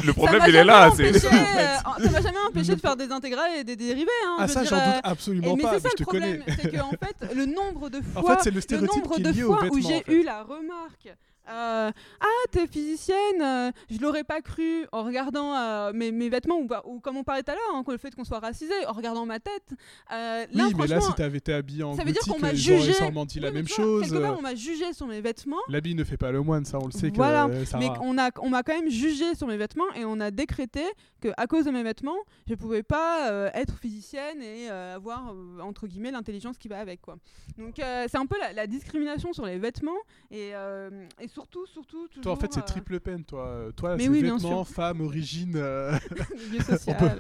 Le problème il est là. empêché, euh, ça m'a jamais empêché de faire des intégrales et des dérivés. Hein, Ah, je ça, j'en doute absolument et- mais pas, c'est ça je le problème, c'est que en fait, le nombre de fois fait, c'est le le stéréotype nombre qui de est lié aux fois où j'ai eu la remarque euh, ah t'es physicienne euh, je l'aurais pas cru en regardant euh, mes, mes vêtements ou, ou comme on parlait tout à l'heure hein, le fait qu'on soit racisé en regardant ma tête euh, Oui, mais là, si t'avais été habillé en ça veut dire qu'on m'a ils jugé. menti la Oui, mais même vois, chose. quelque part euh, on m'a jugé sur mes vêtements L'habit ne fait pas le moine, ça, on le sait que. Voilà, euh, Sarah. mais on m'a quand même jugé sur mes vêtements et on a décrété que à cause de mes vêtements je pouvais pas euh, être physicienne et euh, avoir euh, entre guillemets l'intelligence qui va avec quoi donc euh, c'est un peu la, la discrimination sur les vêtements et, euh, et surtout surtout toujours Toi, en fait, c'est euh, triple peine, toi. Euh, Toi, c'est oui, vêtements, femme, origine, euh, milieu social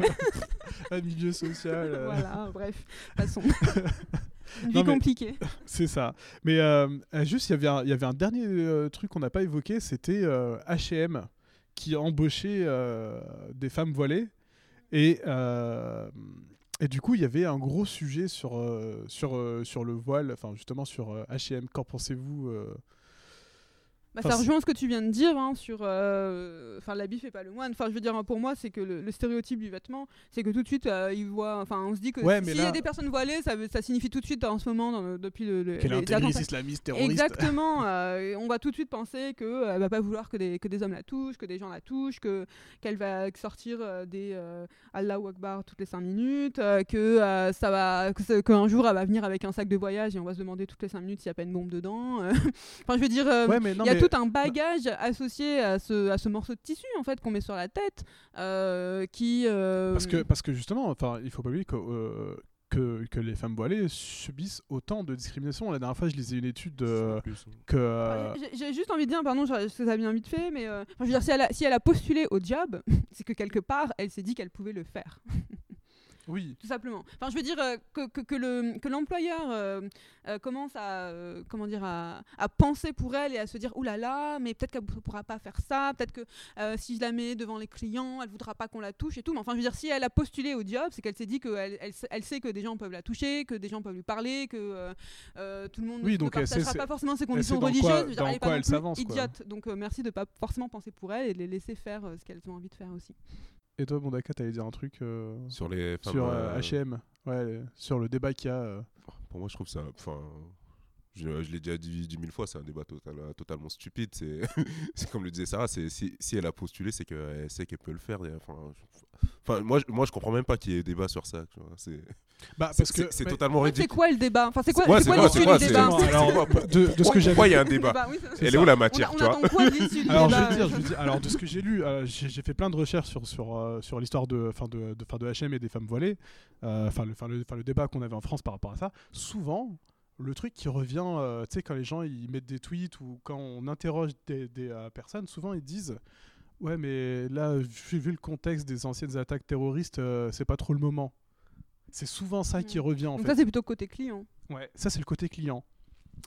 un milieu social. euh, voilà bref passons une vie Non, compliquée C'est ça. Mais euh, juste, il y avait un- il y avait un dernier euh, truc qu'on n'a pas évoqué, c'était euh, H&M qui embauchait euh, des femmes voilées. Et, euh, et du coup, il y avait un gros sujet sur, euh, sur, euh, sur le voile, enfin justement sur euh, H&M. Qu'en pensez-vous euh Bah, Enfin, ça rejoint ce que tu viens de dire hein, sur. euh, Enfin, l'habit fait pas le moine. Enfin, je veux dire, pour moi, c'est que le, le stéréotype du vêtement, c'est que tout de suite, euh, voient. Enfin, on se dit que Ouais, s'il y a des personnes voilées, ça, signifie tout de suite en ce moment, dans le- depuis le. le- Quelle les islamiste terroriste Exactement. euh, on va tout de suite penser que euh, va pas vouloir que des, que des hommes la touchent, que des gens la touchent, que qu'elle va sortir euh, des euh, Allahu Akbar toutes les 5 minutes, que ça va qu'un jour elle va venir avec un sac de voyage et on va se demander toutes les 5 minutes s'il n'y a pas une bombe dedans. enfin, je veux dire. Ouais, mais non, il y a mais- tout un bagage associé à ce, à ce morceau de tissu en fait qu'on met sur la tête euh, qui euh, Parce que, parce que justement, enfin, il faut pas oublier que, euh, que, que les femmes voilées subissent autant de discrimination. La dernière fois, je lisais une étude euh, que. Euh, j'ai- J'ai juste envie de dire, pardon, je- ça a bien vite fait, mais euh, enfin, je veux dire, si elle, a, si elle a postulé au job, c'est que quelque part, elle s'est dit qu'elle pouvait le faire. Oui. tout simplement. Enfin, je veux dire euh, que, que, que le que l'employeur euh, euh, commence à comment dire à, à penser pour elle et à se dire oulala, là là, mais peut-être qu'elle ne pourra pas faire ça, peut-être que si je la mets devant les clients, elle voudra pas qu'on la touche et tout. Mais enfin, je veux dire, si elle a postulé au job, c'est qu'elle s'est dit qu'elle elle, sait- elle sait que des gens peuvent la toucher, que des gens peuvent lui parler, que tout le monde Oui, ne donc partagera pas forcément ses conditions religieuses. quoi- Je veux dire, elle est pas elle plus quoi. idiote. Donc merci de pas forcément penser pour elle et de les laisser faire ce qu'elles ont envie de faire aussi. Et toi, Bondaka, t'allais dire un truc euh, Sur les femmes. sur euh, euh, H&M, ouais, sur le débat qu'il y a. euh. Pour moi, je trouve ça. Enfin, je, je l'ai déjà dit dix mille fois, c'est un débat total, totalement stupide. C'est c'est comme le disait Sarah, c'est si, si elle a postulé, c'est qu'elle sait qu'elle peut le faire. Enfin, moi, je, moi, je comprends même pas qu'il y ait débat sur ça. tu vois, C'est Bah, c'est- parce que c'est- c'est mais- totalement C'est ridicule. quoi le débat? Enfin, c'est quoi, Ouais, c'est c'est quoi quoi, l'issue c'est du c'est- débat alors, de, de ce que Pourquoi il y a un débat? Oui, c'est Elle ça. est où la On, matière, a- on tu vois? quoi Alors je débat veux dire, je veux dire, alors de ce que j'ai lu, euh, j'ai fait plein de recherches sur sur euh, sur l'histoire de fin de de, fin de H&M et des femmes voilées, euh, enfin le enfin le, enfin, le débat qu'on avait en France par rapport à ça. Souvent, le truc qui revient, euh, tu sais, quand les gens ils mettent des tweets ou quand on interroge des, des, euh, personnes, souvent ils disent ouais mais là vu, vu le contexte des anciennes attaques terroristes, euh, c'est pas trop le moment. C'est souvent ça qui Mm. revient en Donc fait. ça, c'est plutôt côté client. Ouais, ça c'est le côté client.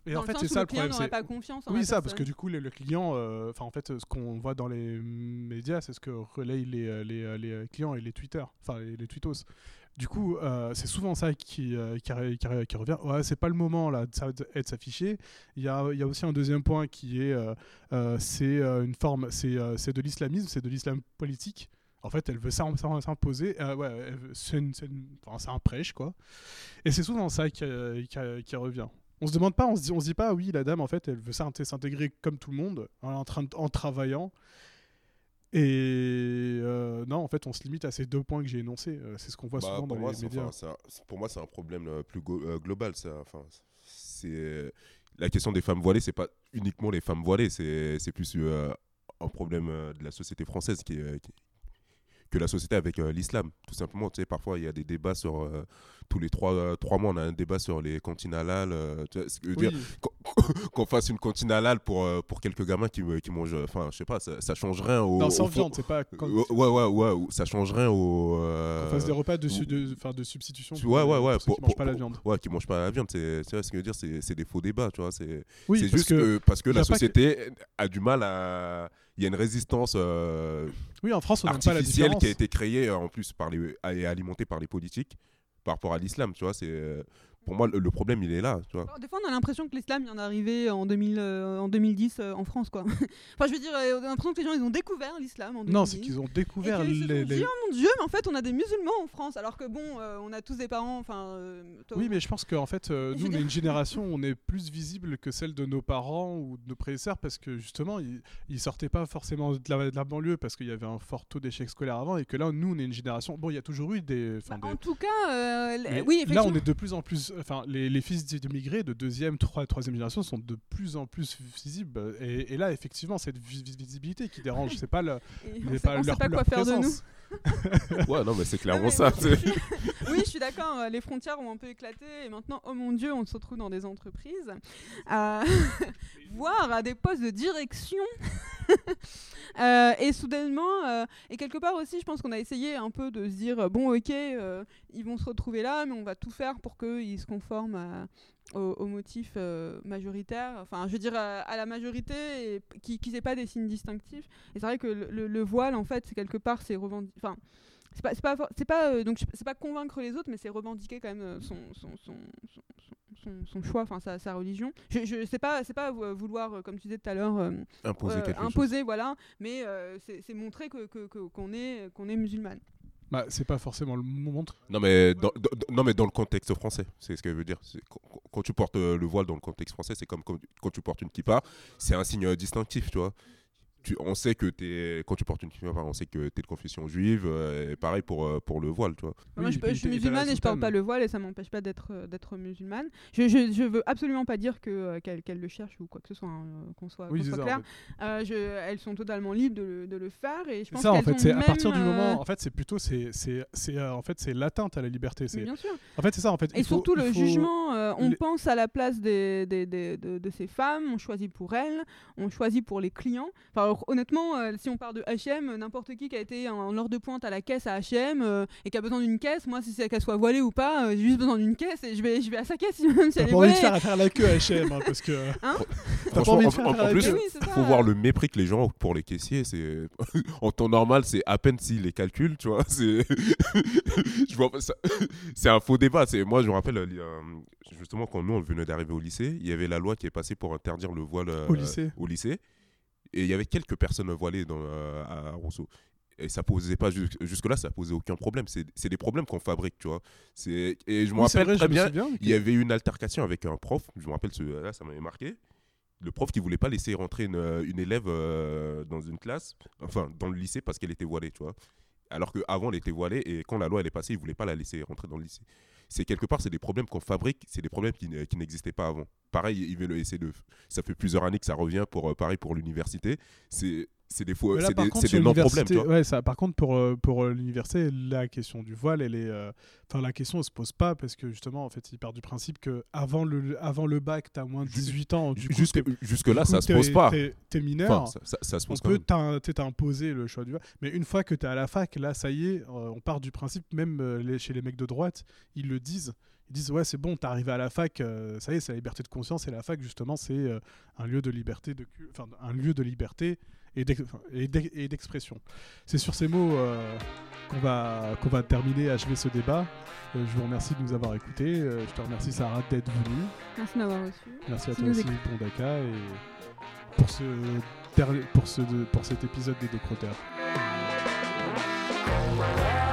Et Dans en fait, c'est ça le problème. c'est- pas confiance en oui, ça, parce que du coup, le, le client, enfin, en fait, ce qu'on voit dans les médias, c'est ce que relayent les, les, les, clients et les Twitter, enfin, les, les tweetos. Du coup, euh, c'est souvent ça qui, euh, qui, revient. Ouais, c'est pas le moment là de de s'afficher. Il y a, aussi un deuxième point qui est, euh, c'est une forme, c'est de l'islamisme, c'est de l'islam politique. En fait, elle veut s'im- s'im- s'imposer. ouais, c'est un prêche, quoi. Et c'est souvent ça qui, revient. On se demande pas, on se dit, se dit pas, oui, la dame, en fait, elle veut s'int- s'intégrer comme tout le monde, en, train en travaillant. Et euh, non, en fait, on se limite à ces deux points que j'ai énoncés. Euh, c'est ce qu'on voit Bah, souvent dans moi, les médias. enfin, un- pour moi, c'est un problème euh, plus global. Ça. Enfin, c'est la question des femmes voilées, c'est pas uniquement les femmes voilées, c'est plus euh, un problème de la société française qui est, qui- que la société avec euh, l'islam. Tout simplement, tu sais, parfois il y a des débats sur euh, tous les trois, euh, trois mois, on a un débat sur les cantines halal. Oui, qu'on fasse une cantine halal pour, pour quelques gamins qui, qui mangent. Enfin, je sais pas, ça, ça change rien au. non, sans viande, c'est pas quand Ouais, ouais, ouais, ouais, ça change rien au. qu'on fasse des repas de, su- de, substitution. tu- pour ouais, ouais, ouais. pour Pour, qui mangent pas la viande. Ouais, qui mangent pas la viande. C'est, ce que je veux dire, c'est, des faux débats, tu vois. C'est, Oui, juste que, parce que la que- société a du mal à. Il y a une résistance euh, oui, en France, on n'aime pas la artificielle qui a été créée euh, en plus par les, et alimentée par les politiques par rapport à l'islam, tu vois. C'est, euh, pour moi, le, problème, il est là, tu vois. Alors, Des fois, on a l'impression que l'islam vient d'arriver en, 2000, euh, en 2010 euh, en France, quoi. enfin, je veux dire, euh, on a l'impression que les gens, ils ont découvert l'islam en 2010. Non, c'est qu'ils ont Et découvert qu'ils se les, les- dit, oh mon dieu, mais en fait, on a des musulmans en France, alors que bon, euh, on a tous des parents, enfin. euh, Oui, mais je pense qu'en fait, euh, nous, on est une génération où on est plus visible que celle de nos parents ou de nos prédécesseurs parce que justement, ils, ils sortaient pas forcément de la, de la banlieue parce qu'il y avait un fort taux d'échec scolaire avant et que là, nous, on est une génération. Bon, il y a toujours eu des. Bah, des- En tout cas, euh, mais oui, effectivement. là, on est de plus en plus. Enfin, les, les fils d'immigrés de deuxième, trois- troisième génération sont de plus en plus visibles. Et, et là, effectivement, cette vi- vi- visibilité qui dérange, c'est pas le. Pas leur- pas quoi leur faire de nous. présence. Ouais, non, mais c'est clairement ça. Oui, je suis d'accord. euh, Les frontières ont un peu éclaté et maintenant, oh mon Dieu, on se retrouve dans des entreprises, euh, voire à des postes de direction. Euh, et soudainement, euh, et quelque part aussi, je pense qu'on a essayé un peu de se dire bon, ok, euh, ils vont se retrouver là, mais on va tout faire pour qu'ils se conforment à- au, au motif euh, majoritaire, enfin, je veux dire à, à la majorité, et qui qu'ils aient pas des signes distinctifs. Et c'est vrai que le, le- le voile, en fait, c'est quelque part, c'est revendiqué. Enfin, c'est pas, pas, pas, euh, donc c'est pas convaincre les autres, mais c'est revendiquer quand même euh, son, son, son, son, son- choix, enfin sa, sa religion. Je, je c'est pas, c'est pas vou- vouloir, euh, comme tu disais tout à l'heure, euh, Imposer euh, chose. voilà, mais euh, c'est montrer que- qu'on est, qu'on est musulmane. Bah, c'est pas forcément le montre. Non mais, non, mais dans le contexte français, c'est ce que je veux dire. Quand, tu portes euh, le voile dans le contexte français, c'est comme quand, tu portes une kippa, c'est un signe distinctif, tu vois. Tu, on sait que es, quand tu portes une kippa, on sait que tu es de confession juive, euh, et pareil pour, euh, pour le voile, tu vois. Moi, Oui, je, puis je suis musulmane et je porte pas le voile et ça m'empêche pas d'être euh, d'être musulmane. Je, je, je veux absolument pas dire que qu'elle qu'elle le cherche ou quoi que ce soit, hein, qu'on soit, Oui, c'est soit ça. en clair. fait. Euh, je, elles sont totalement libres de, le- de le faire et je C'est pense ça en fait, c'est à partir du moment, en fait, c'est plutôt, c'est, c'est, c'est, en fait, c'est l'atteinte à la liberté. C'est, bien sûr. en fait, c'est ça en fait. Et faut- surtout le faut- jugement, euh, on les- pense à la place des, des- des- de, de ces femmes, on choisit pour elles, on choisit pour les clients. Enfin, genre honnêtement, euh, si on part de H&M, n'importe qui qui a été en heure de pointe à la caisse à H&M euh, et qui a besoin d'une caisse, moi si c'est qu'elle soit voilée ou pas, euh, j'ai juste besoin d'une caisse et je vais, je vais à sa caisse même si elle est pas envie de faire, faire la queue à H&M hein, parce que Hein t'as pas Franchement, envie de en- faire en- plus, queue. Oui, faut voir le mépris que les gens ont pour les caissiers. C'est en temps normal, c'est à peine s'ils les calculent, tu vois. C'est un faux débat. C'est moi, je me rappelle euh, justement quand nous on venait d'arriver au lycée, il y avait la loi qui est passée pour interdire le voile euh, Au lycée. au lycée. Et il y avait quelques personnes voilées dans, euh, à Rousseau. Et ça posait pas jus- jusque-là, ça posait aucun problème. C'est des problèmes qu'on fabrique, tu vois. Et je me Oui, rappelle vrai, très bien. Il y avait eu une altercation avec un prof, je me rappelle, ce, là, ça m'avait marqué. Le prof qui voulait pas laisser rentrer une, une élève euh, dans une classe, enfin dans le lycée parce qu'elle était voilée, tu vois. Alors qu'avant, elle était voilée et quand la loi elle est passée, il voulait pas la laisser rentrer dans le lycée. C'est quelque part, c'est des problèmes qu'on fabrique, c'est des problèmes qui n'existaient pas avant. Pareil, il veut le essayer de. Ça fait plusieurs années que ça revient pour euh, pareil pour l'université. C'est c'est des faux, c'est des, contre, tu vois. ouais, ça, par contre, pour, euh, pour euh, l'université, la question du voile, elle est, euh, enfin, la question ne se pose pas parce que justement, en fait, il part du principe que avant le, avant le bac, tu as moins de Ju- 18 ans. Du Jusque, là, coup, ça se pose pas. T'es, t'es mineur. Enfin, ça, ça- ça se on pose quand peut t'imposer le choix du voile. Mais une fois que tu es à la fac, là, ça y est, on part du principe, même les- chez les mecs de droite, ils le disent. Ils disent, ouais, c'est bon, t'es arrivé à la fac, euh, ça y est, c'est la liberté de conscience. Et la fac, justement, c'est euh, un lieu de liberté, de enfin, un lieu de liberté et d'expression. C'est sur ces mots euh, qu'on va, qu'on va terminer, achever ce débat. Je vous remercie de nous avoir écoutés. Je te remercie, Sarah, d'être venue. Merci de m'avoir reçu. Merci à toi aussi, Bondaka, et pour ce, pour ce, pour cet épisode des Décrotteurs. Thank